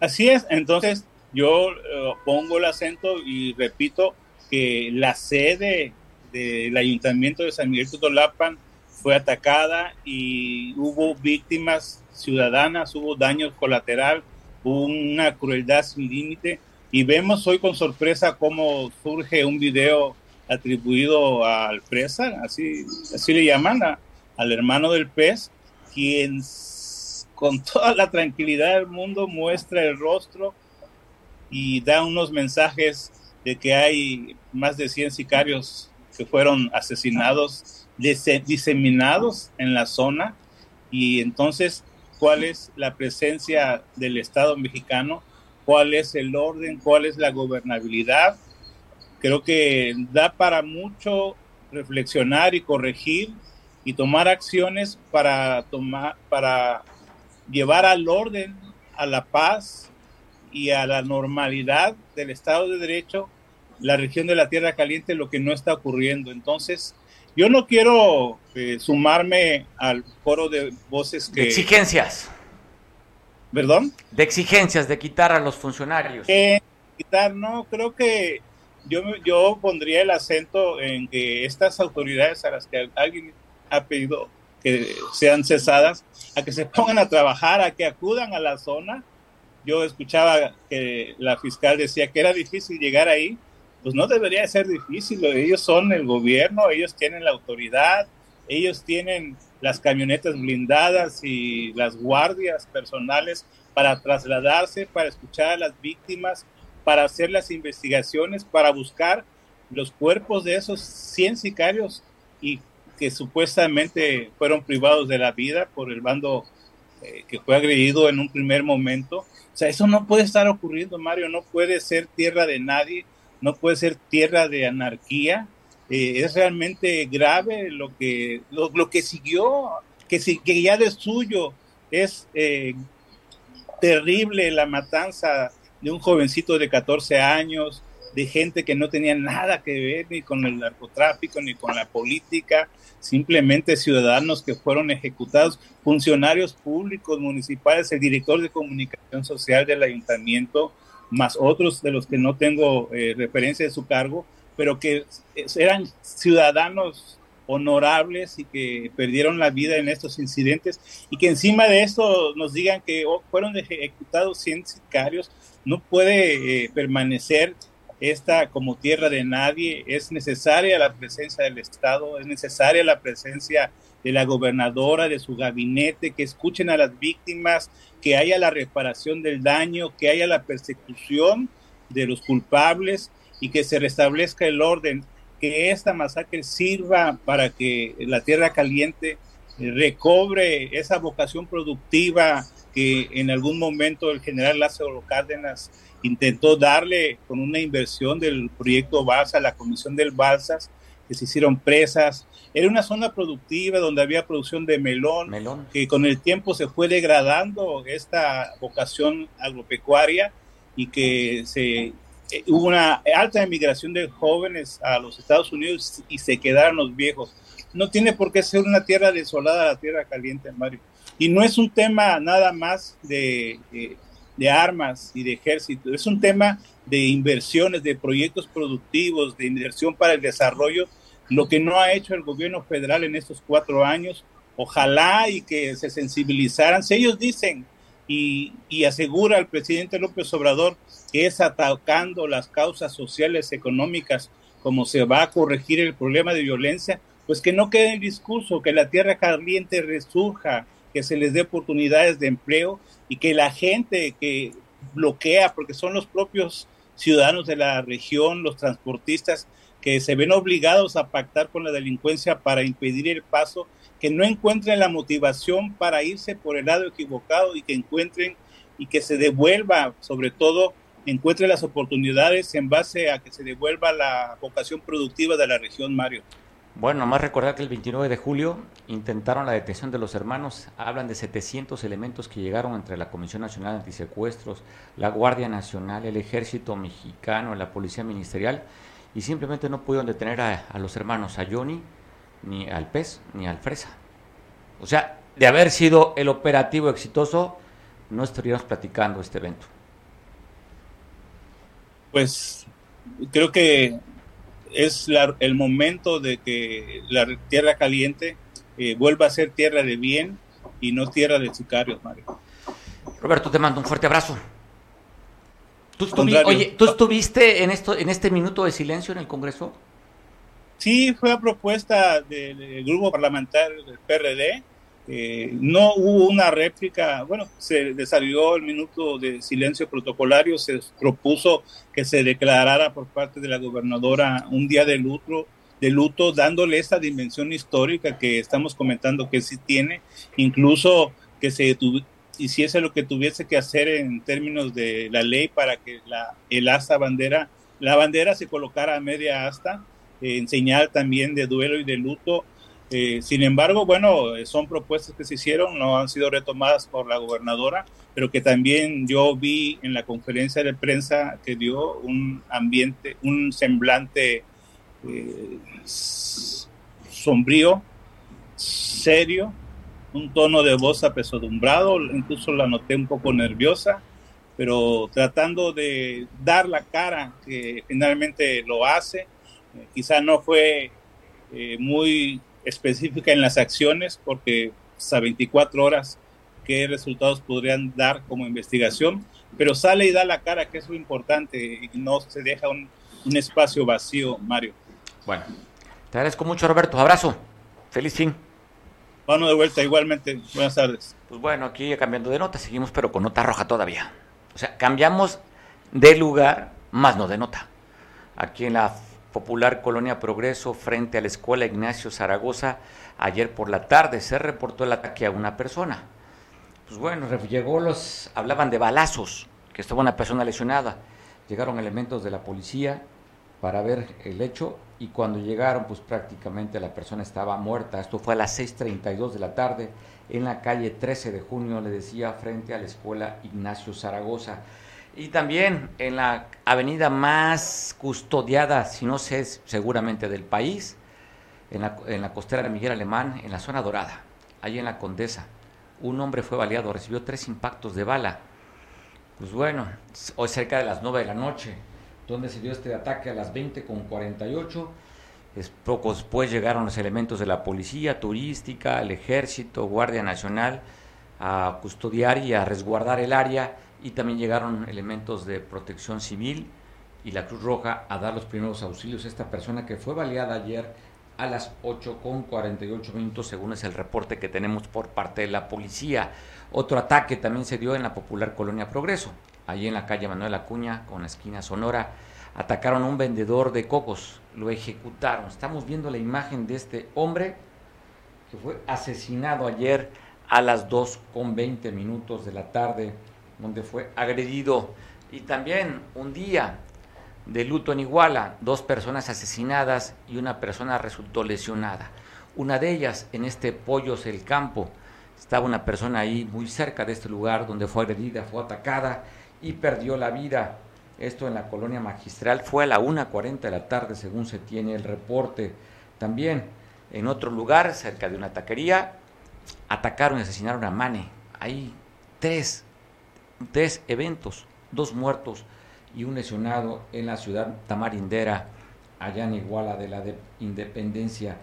Así es, entonces yo eh, pongo el acento y repito que la sede del Ayuntamiento de San Miguel Tutolapan fue atacada y hubo víctimas ciudadanas, hubo daños colateral, hubo una crueldad sin límite y vemos hoy con sorpresa cómo surge un video atribuido al presa, así, así le llaman, al hermano del pez, quien con toda la tranquilidad del mundo muestra el rostro y da unos mensajes de que hay más de 100 sicarios que fueron asesinados, diseminados en la zona, y entonces, ¿cuál es la presencia del Estado mexicano? cuál es el orden, cuál es la gobernabilidad. Creo que da para mucho reflexionar y corregir y tomar acciones para tomar para llevar al orden, a la paz y a la normalidad del Estado de Derecho la región de la Tierra Caliente lo que no está ocurriendo. Entonces, yo no quiero eh, sumarme al coro de voces que... exigencias ¿Perdón? De exigencias, de quitar a los funcionarios. Eh, quitar, no, creo que yo, yo pondría el acento en que estas autoridades a las que alguien ha pedido que sean cesadas, a que se pongan a trabajar, a que acudan a la zona. Yo escuchaba que la fiscal decía que era difícil llegar ahí, pues no debería ser difícil, ellos son el gobierno, ellos tienen la autoridad, ellos tienen las camionetas blindadas y las guardias personales para trasladarse, para escuchar a las víctimas, para hacer las investigaciones, para buscar los cuerpos de esos 100 sicarios y que supuestamente fueron privados de la vida por el bando eh, que fue agredido en un primer momento. O sea, eso no puede estar ocurriendo, Mario, no puede ser tierra de nadie, no puede ser tierra de anarquía. Eh, es realmente grave lo que, lo, que siguió, que, que ya de suyo es eh, terrible la matanza de un jovencito de 14 años, de gente que no tenía nada que ver ni con el narcotráfico ni con la política, simplemente ciudadanos que fueron ejecutados, funcionarios públicos, municipales, el director de comunicación social del ayuntamiento, más otros de los que no tengo eh, referencia de su cargo, pero que eran ciudadanos honorables y que perdieron la vida en estos incidentes y que encima de esto nos digan que oh, fueron ejecutados 100 sicarios, no puede eh, permanecer esta como tierra de nadie, es necesaria la presencia del Estado, es necesaria la presencia de la gobernadora, de su gabinete, que escuchen a las víctimas, que haya la reparación del daño, que haya la persecución de los culpables y que se restablezca el orden, que esta masacre sirva para que la tierra caliente recobre esa vocación productiva que en algún momento el general Lázaro Cárdenas intentó darle con una inversión del proyecto Balsa, la comisión del Balsas, que se hicieron presas. Era una zona productiva donde había producción de melón, melón, que con el tiempo se fue degradando esta vocación agropecuaria y que se eh, hubo una alta emigración de jóvenes a los Estados Unidos y se quedaron los viejos. No tiene por qué ser una tierra desolada la tierra caliente, Mario. Y no es un tema nada más de eh, de armas y de ejército. Es un tema de inversiones, de proyectos productivos, de inversión para el desarrollo, lo que no ha hecho el gobierno federal en estos cuatro años. Ojalá y que se sensibilizaran. Si ellos dicen y, asegura el presidente López Obrador que es atacando las causas sociales, económicas, como se va a corregir el problema de violencia, pues que no quede el discurso, que la tierra caliente resurja, que se les dé oportunidades de empleo y que la gente que bloquea, porque son los propios ciudadanos de la región, los transportistas, que se ven obligados a pactar con la delincuencia para impedir el paso, que no encuentren la motivación para irse por el lado equivocado y que encuentren y que se devuelva, sobre todo, encuentren las oportunidades en base a que se devuelva la vocación productiva de la región, Mario. Bueno, nomás recordar que el 29 de julio intentaron la detención de los hermanos. Hablan de 700 elementos que llegaron entre la Comisión Nacional de Antisecuestros, la Guardia Nacional, el Ejército Mexicano, la Policía Ministerial, y simplemente no pudieron detener a, los hermanos, a Johnny, ni al Pez, ni al Fresa. O sea, de haber sido el operativo exitoso, no estaríamos platicando este evento. Pues creo que es el momento de que la tierra caliente eh, vuelva a ser tierra de bien y no tierra de sicarios, Mario. Roberto, te mando un fuerte abrazo. ¿Tú, oye, ¿tú estuviste en, esto, en este minuto de silencio en el Congreso? Sí, fue a propuesta del grupo parlamentario del PRD eh, no hubo una réplica, bueno, se desarrolló el minuto de silencio protocolario, se propuso que se declarara por parte de la gobernadora un día de luto, de luto dándole esta dimensión histórica que estamos comentando que sí tiene, incluso que se hiciese lo que tuviese que hacer en términos de la ley para que la, el asta bandera, la bandera se colocara a media asta, en señal también de duelo y de luto eh, sin embargo, bueno, son propuestas que se hicieron, no han sido retomadas por la gobernadora, pero que también yo vi en la conferencia de prensa que dio un ambiente, un semblante eh, sombrío, serio, un tono de voz apesadumbrado, incluso la noté un poco nerviosa, pero tratando de dar la cara que finalmente lo hace. Eh, quizá no fue muy específica en las acciones, porque a 24 horas qué resultados podrían dar como investigación, pero sale y da la cara, que es lo importante, y no se deja un, un espacio vacío, Mario. Bueno, te agradezco mucho, Roberto. Abrazo. Feliz fin. Bueno, de vuelta, igualmente. Buenas tardes. Pues bueno, aquí cambiando de nota, seguimos, pero con nota roja todavía. O sea, cambiamos de lugar, más no de nota. Aquí en la popular Colonia Progreso, frente a la Escuela Ignacio Zaragoza, ayer por la tarde se reportó el ataque a una persona. Pues bueno, llegó los, hablaban de balazos, que estaba una persona lesionada. Llegaron elementos de la policía para ver el hecho y cuando llegaron, pues prácticamente la persona estaba muerta. Esto fue a las 6.32 de la tarde en la calle 13 de junio, le decía, frente a la escuela Ignacio Zaragoza. Y también en la avenida más custodiada, si no sé, seguramente del país, en la, en la costera de Miguel Alemán, en la zona dorada, allí en la Condesa. Un hombre fue baleado, recibió tres impactos de bala. Pues bueno, hoy cerca de las 9 de la noche, donde se dio este ataque a las 20 con 48. Es, poco después llegaron los elementos de la policía turística, el ejército, Guardia Nacional a custodiar y a resguardar el área y también llegaron elementos de protección civil y la Cruz Roja a dar los primeros auxilios a esta persona que fue baleada ayer a las 8 con 48 minutos, según es el reporte que tenemos por parte de la policía. Otro ataque también se dio en la popular Colonia Progreso, allí en la calle Manuel Acuña, con la esquina Sonora. Atacaron a un vendedor de cocos, lo ejecutaron. Estamos viendo la imagen de este hombre que fue asesinado ayer a las 2 con 20 minutos de la tarde donde fue agredido. Y también un día de luto en Iguala, dos personas asesinadas y una persona resultó lesionada. Una de ellas en este Pollos el Campo. Estaba una persona ahí muy cerca de este lugar donde fue agredida, fue atacada y perdió la vida. Esto en la colonia magistral fue a la 1.40 de la tarde, según se tiene el reporte. También en otro lugar, cerca de una taquería, atacaron y asesinaron a Mane. Ahí tres tres eventos, dos muertos y un lesionado en la ciudad tamarindera, allá en Iguala de la de Independencia.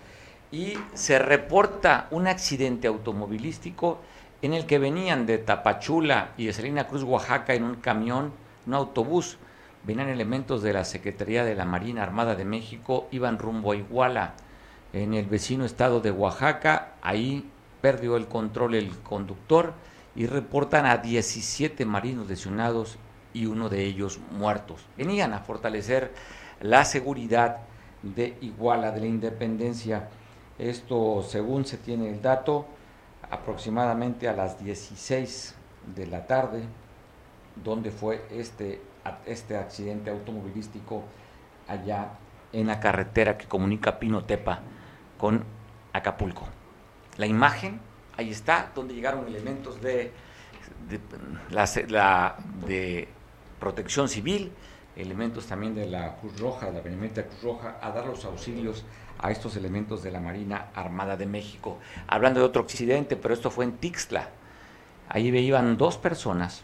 Y se reporta un accidente automovilístico en el que venían de Tapachula y de Salina Cruz, Oaxaca, en un camión, un autobús. Venían elementos de la Secretaría de la Marina Armada de México, iban rumbo a Iguala, en el vecino estado de Oaxaca. Ahí perdió el control el conductor y reportan a 17 marinos lesionados y uno de ellos muertos. Venían a fortalecer la seguridad de Iguala, de la Independencia. Esto, según se tiene el dato, aproximadamente a las 16 de la tarde, donde fue este, este accidente automovilístico allá en la carretera que comunica Pinotepa con Acapulco. La imagen ahí está, donde llegaron elementos de, la, de protección civil, elementos también de la Cruz Roja, la Benemérita Cruz Roja, a dar los auxilios a estos elementos de la Marina Armada de México. Hablando de otro accidente, pero esto fue en Tixla. Ahí iban dos personas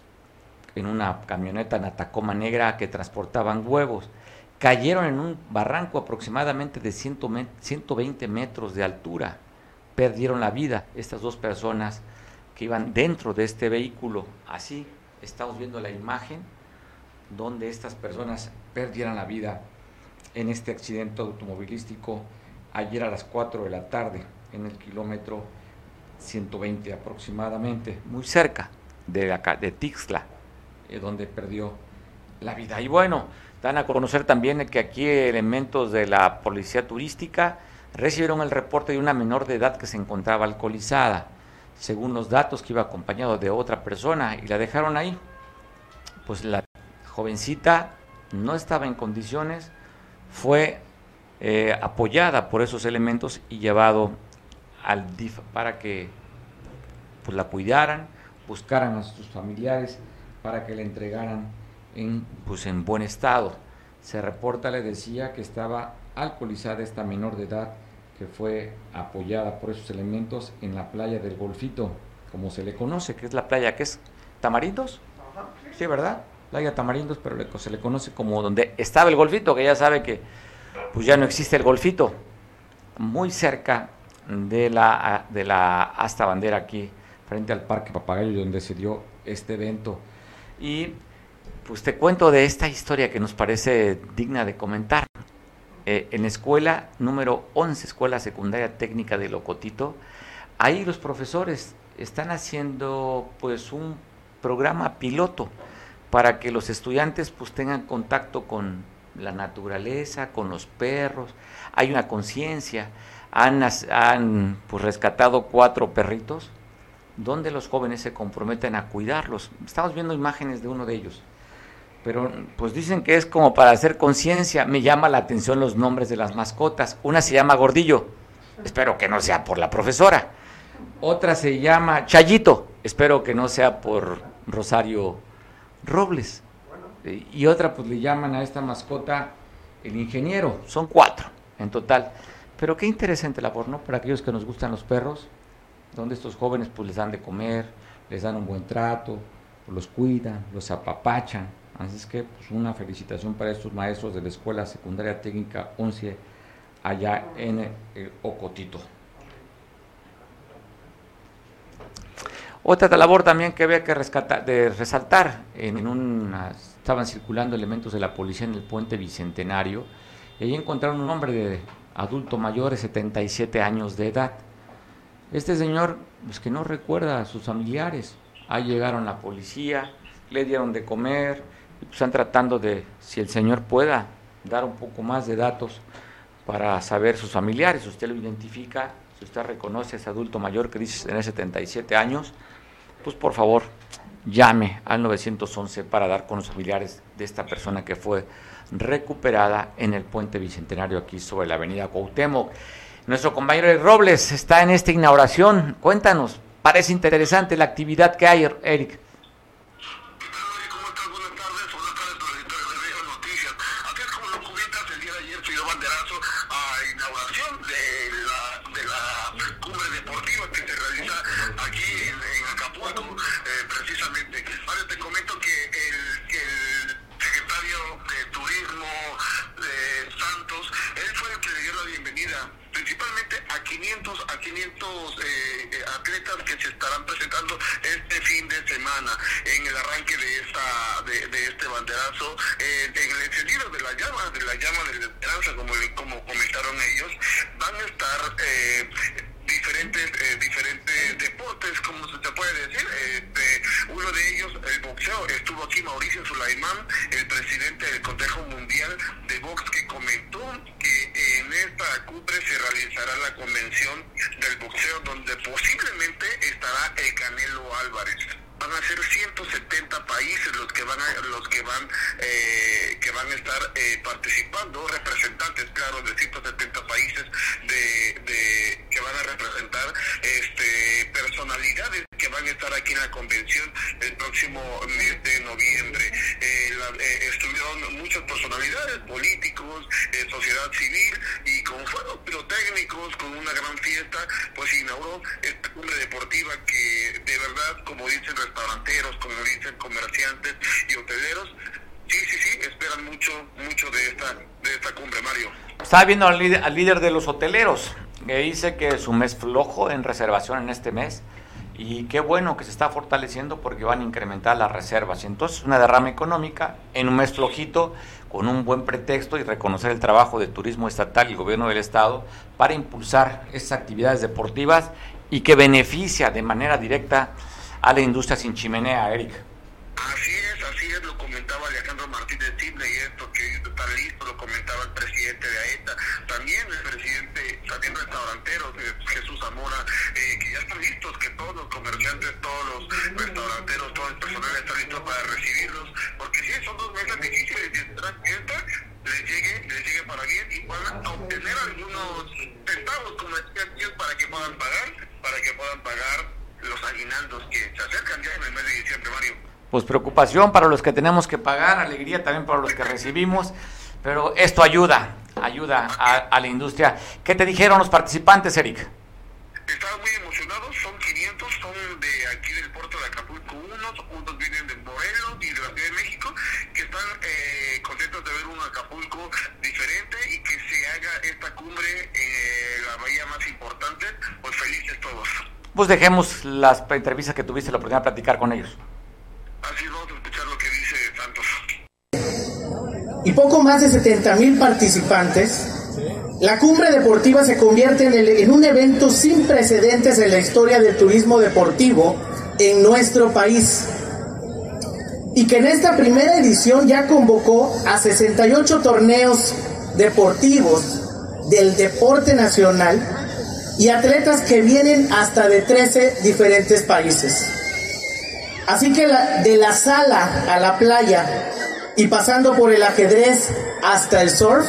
en una camioneta en Atacoma Negra que transportaban huevos. Cayeron en un barranco aproximadamente de 120 metros de altura perdieron la vida estas dos personas que iban dentro de este vehículo. Así estamos viendo la imagen donde estas personas perdieron la vida en este accidente automovilístico ayer a las 4 de la tarde en el kilómetro 120 aproximadamente, muy cerca de acá, de Tixla, eh, donde perdió la vida. Y bueno, dan a conocer también que aquí elementos de la policía turística recibieron el reporte de una menor de edad que se encontraba alcoholizada, según los datos que iba acompañado de otra persona y la dejaron ahí. Pues la jovencita no estaba en condiciones, fue eh, apoyada por esos elementos y llevado al DIF para que pues, la cuidaran, buscaran a sus familiares para que la entregaran en, pues, en buen estado. Se reporta, le decía, que estaba alcoholizada esta menor de edad que fue apoyada por esos elementos en la playa del Golfito, como se le conoce, que es la playa que es Tamarindos. Sí, ¿verdad? Playa Tamarindos, pero se le conoce como donde estaba el Golfito, que ya sabe que pues ya no existe el Golfito. Muy cerca de la, de la hasta bandera aquí, frente al Parque Papagayo, donde se dio este evento. Y pues te cuento de esta historia que nos parece digna de comentar. Eh, en la escuela número 11, Escuela Secundaria Técnica de Locotito, ahí los profesores están haciendo pues un programa piloto para que los estudiantes pues tengan contacto con la naturaleza, con los perros, hay una conciencia, han, han pues, rescatado cuatro perritos donde los jóvenes se comprometen a cuidarlos. Estamos viendo imágenes de uno de ellos, pero pues dicen que es como para hacer conciencia. Me llama la atención los nombres de las mascotas. Una se llama Gordillo, espero que no sea por la profesora. Otra se llama Chayito, espero que no sea por Rosario Robles. Y otra pues le llaman a esta mascota el ingeniero. Son cuatro en total. Pero qué interesante labor, ¿no? Para aquellos que nos gustan los perros, donde estos jóvenes pues les dan de comer, les dan un buen trato, los cuidan, los apapachan. Así es que pues una felicitación para estos maestros de la Escuela Secundaria Técnica 11 allá en eh, Ocotito. Otra labor también que había que rescatar, de resaltar, estaban circulando elementos de la policía en el puente Bicentenario, y ahí encontraron un hombre de adulto mayor de 77 años de edad. Este señor, pues que no recuerda a sus familiares. Ahí llegaron la policía, le dieron de comer, están tratando de, si el señor pueda, dar un poco más de datos para saber sus familiares. Si usted lo identifica, si usted reconoce a ese adulto mayor que dice tener 77 años, pues por favor llame al 911 para dar con los familiares de esta persona que fue recuperada en el puente bicentenario aquí sobre la avenida Cuauhtémoc. Nuestro compañero Robles está en esta inauguración. Cuéntanos, parece interesante la actividad que hay, Eric. se estarán presentando este fin de semana en el arranque de esta de, este banderazo, eh, en el encendido de la llama, de la llama de la esperanza, como, como comentaron ellos, van a estar eh, diferentes eh, diferentes deportes, como se te puede decir. Este, uno de ellos, el boxeo, estuvo aquí Mauricio Sulaimán, el presidente del Consejo Mundial de Box, que comentó para Cupre se realizará la convención del boxeo donde posiblemente estará el Canelo Álvarez van a ser 170 países los que van a, los que van eh, que van a estar eh, participando representantes claro de 170 países de, de, que van a representar este personalidades que van a estar aquí en la convención el próximo mes de noviembre. Eh, eh, estuvieron muchas personalidades políticos eh, sociedad civil y con fuegos pirotécnicos con una gran fiesta pues inauguró esta cumbre deportiva que de verdad como dicen estaba viendo al líder, de los hoteleros, que dice que es un mes flojo en reservación en este mes y qué bueno que se está fortaleciendo porque van a incrementar las reservas. Y entonces una derrama económica en un mes flojito, con un buen pretexto y reconocer el trabajo de turismo estatal y gobierno del estado para impulsar esas actividades deportivas y que beneficia de manera directa a la industria sin chimenea, Eric. Así es, así es, lo comentaba Alejandro Martínez Sidney esto que está listo, lo comentaba el presidente de AETA, también el presidente, también restauranteros, Jesús Zamora, eh, que ya están listos, que todos los comerciantes, todos los restauranteros, todo el personal está listo para recibirlos, porque sí, son dos meses difíciles y esperan que esta les llegue, les llegue para bien y puedan obtener algunos centavos, como decía para que puedan pagar, para que puedan pagar los aguinaldos que se acercan ya en el mes de diciembre, Mario pues preocupación para los que tenemos que pagar, alegría también para los que recibimos, pero esto ayuda, ayuda a, la industria. ¿Qué te dijeron los participantes, Eric? Estaban muy emocionados, son 500, son de aquí del puerto de Acapulco unos, unos vienen de Morelos y de la Ciudad de México, que están eh, contentos de ver un Acapulco diferente y que se haga esta cumbre en la bahía más importante, pues felices todos. Pues dejemos las entrevistas que tuviste la oportunidad de platicar con ellos. Así vamos a escuchar lo que dice Santos. y poco más de 70 mil participantes, la cumbre deportiva se convierte en, en, un evento sin precedentes en la historia del turismo deportivo en nuestro país. Y que en esta primera edición ya convocó a 68 torneos deportivos del deporte nacional y atletas que vienen hasta de 13 diferentes países. Así que de la sala a la playa y pasando por el ajedrez hasta el surf,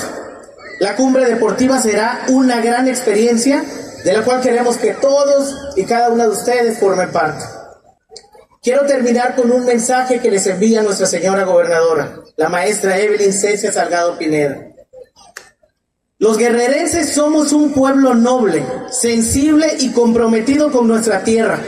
la cumbre deportiva será una gran experiencia de la cual queremos que todos y cada uno de ustedes formen parte. Quiero terminar con un mensaje que les envía nuestra señora gobernadora, la maestra Evelyn Cecia Salgado Pineda. Los guerrerenses somos un pueblo noble, sensible y comprometido con nuestra tierra.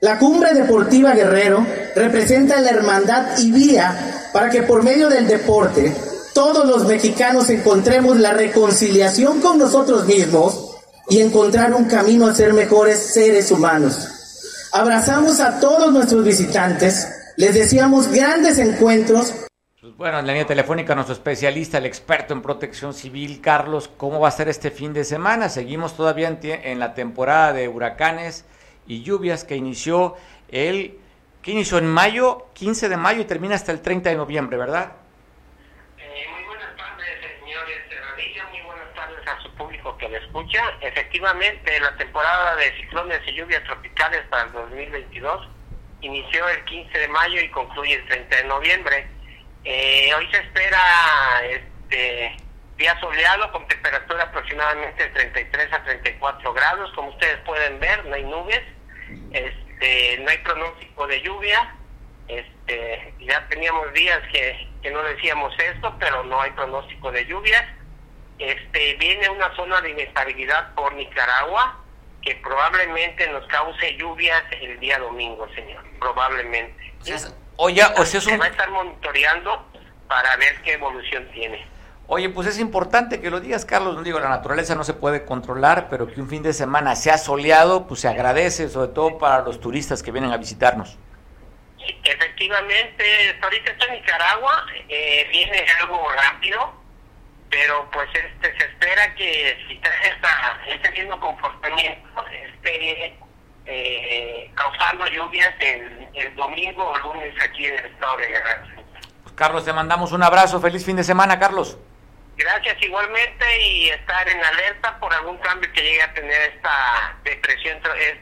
La cumbre deportiva Guerrero representa la hermandad y vía para que por medio del deporte todos los mexicanos encontremos la reconciliación con nosotros mismos y encontrar un camino a ser mejores seres humanos. Abrazamos a todos nuestros visitantes, les deseamos grandes encuentros bueno, en la línea telefónica nuestro especialista, el experto en protección civil, Carlos, ¿cómo va a ser este fin de semana? Seguimos todavía en, la temporada de huracanes y lluvias que inició el que inició en mayo, 15 de mayo y termina hasta el 30 de noviembre, ¿verdad? Eh, muy buenas tardes, señores Radilla, muy buenas tardes a su público que le escucha. Efectivamente, la temporada de ciclones y lluvias tropicales para el 2022 inició el 15 de mayo y concluye el 30 de noviembre. Eh, hoy se espera este día soleado con temperatura aproximadamente de 33 a 34 grados. Como ustedes pueden ver, no hay nubes, este, no hay pronóstico de lluvia. Este, ya teníamos días que, que no decíamos esto, pero no hay pronóstico de lluvias. Este, viene una zona de inestabilidad por Nicaragua que probablemente nos cause lluvias el día domingo, señor. Probablemente. Oye, o sea, es Se va a estar monitoreando para ver qué evolución tiene. Oye, pues es importante que lo digas, Carlos. No digo, la naturaleza no se puede controlar, pero que un fin de semana sea soleado, pues se agradece, sobre todo para los turistas que vienen a visitarnos. Sí, efectivamente, ahorita está en Nicaragua, eh, viene algo rápido, pero pues este se espera que si trae esta, este mismo comportamiento, esté eh, causando lluvias el, el, domingo o lunes aquí en el estado de Guerrero. Carlos, te mandamos un abrazo. Feliz fin de semana, Carlos. Gracias igualmente y estar en alerta por algún cambio que llegue a tener esta depresión,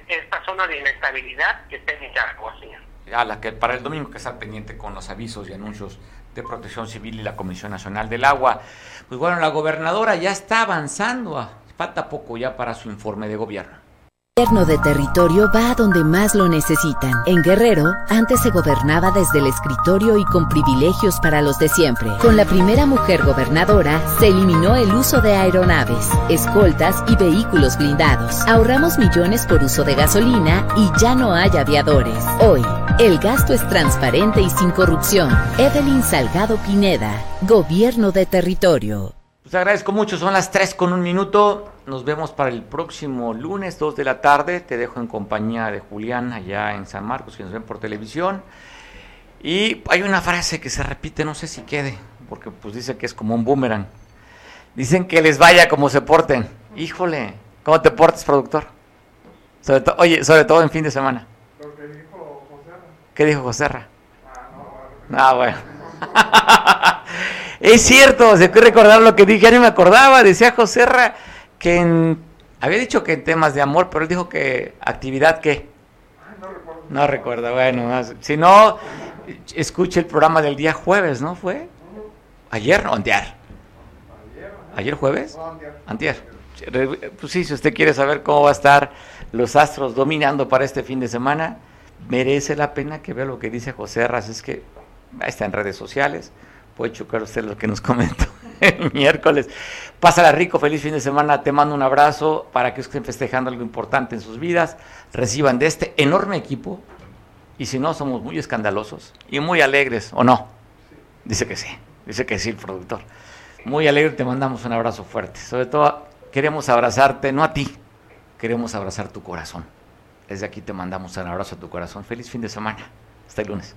esta zona de inestabilidad que esté en Nicaragua, señor. A la que para el domingo que estar pendiente con los avisos y anuncios de Protección Civil y la Comisión Nacional del Agua. Pues bueno, la gobernadora ya está avanzando, falta poco ya para su informe de gobierno. Gobierno de territorio va a donde más lo necesitan. En Guerrero, antes se gobernaba desde el escritorio y con privilegios para los de siempre. Con la primera mujer gobernadora, se eliminó el uso de aeronaves, escoltas y vehículos blindados. Ahorramos millones por uso de gasolina y ya no hay aviadores. Hoy, el gasto es transparente y sin corrupción. Evelyn Salgado Pineda, Gobierno de Territorio. Pues agradezco mucho, son las 3 con un minuto. Nos vemos para el próximo lunes, 2 de la tarde. Te dejo en compañía de Julián allá en San Marcos, que nos ven por televisión. Y hay una frase que se repite, no sé si quede, porque pues dice que es como un boomerang. Dicen que les vaya como se porten. Híjole, ¿cómo te portes, productor? Sobre oye, sobre todo en fin de semana. ¿Qué dijo José Ah, bueno. es cierto, se puede recordar lo que dije, ya no me acordaba. Decía José que en, había dicho que en temas de amor, pero él dijo que actividad qué. No recuerdo. bueno, si no, escuche el programa del día jueves, ¿no fue? ¿Ayer o antier? ¿Ayer jueves? Antier. Pues sí, si usted quiere saber cómo va a estar los astros dominando para este fin de semana, merece la pena que vea lo que dice José Arras, es que está en redes sociales, puede chocar usted lo que nos comentó el miércoles. Pásala rico, feliz fin de semana, te mando un abrazo para que estén festejando algo importante en sus vidas, reciban de este enorme equipo, y si no, somos muy escandalosos y muy alegres, ¿o no? Dice que sí, dice que sí el productor. Muy alegre, te mandamos un abrazo fuerte. Sobre todo, queremos abrazarte, no a ti, queremos abrazar tu corazón. Desde aquí te mandamos un abrazo a tu corazón. Feliz fin de semana. Hasta el lunes.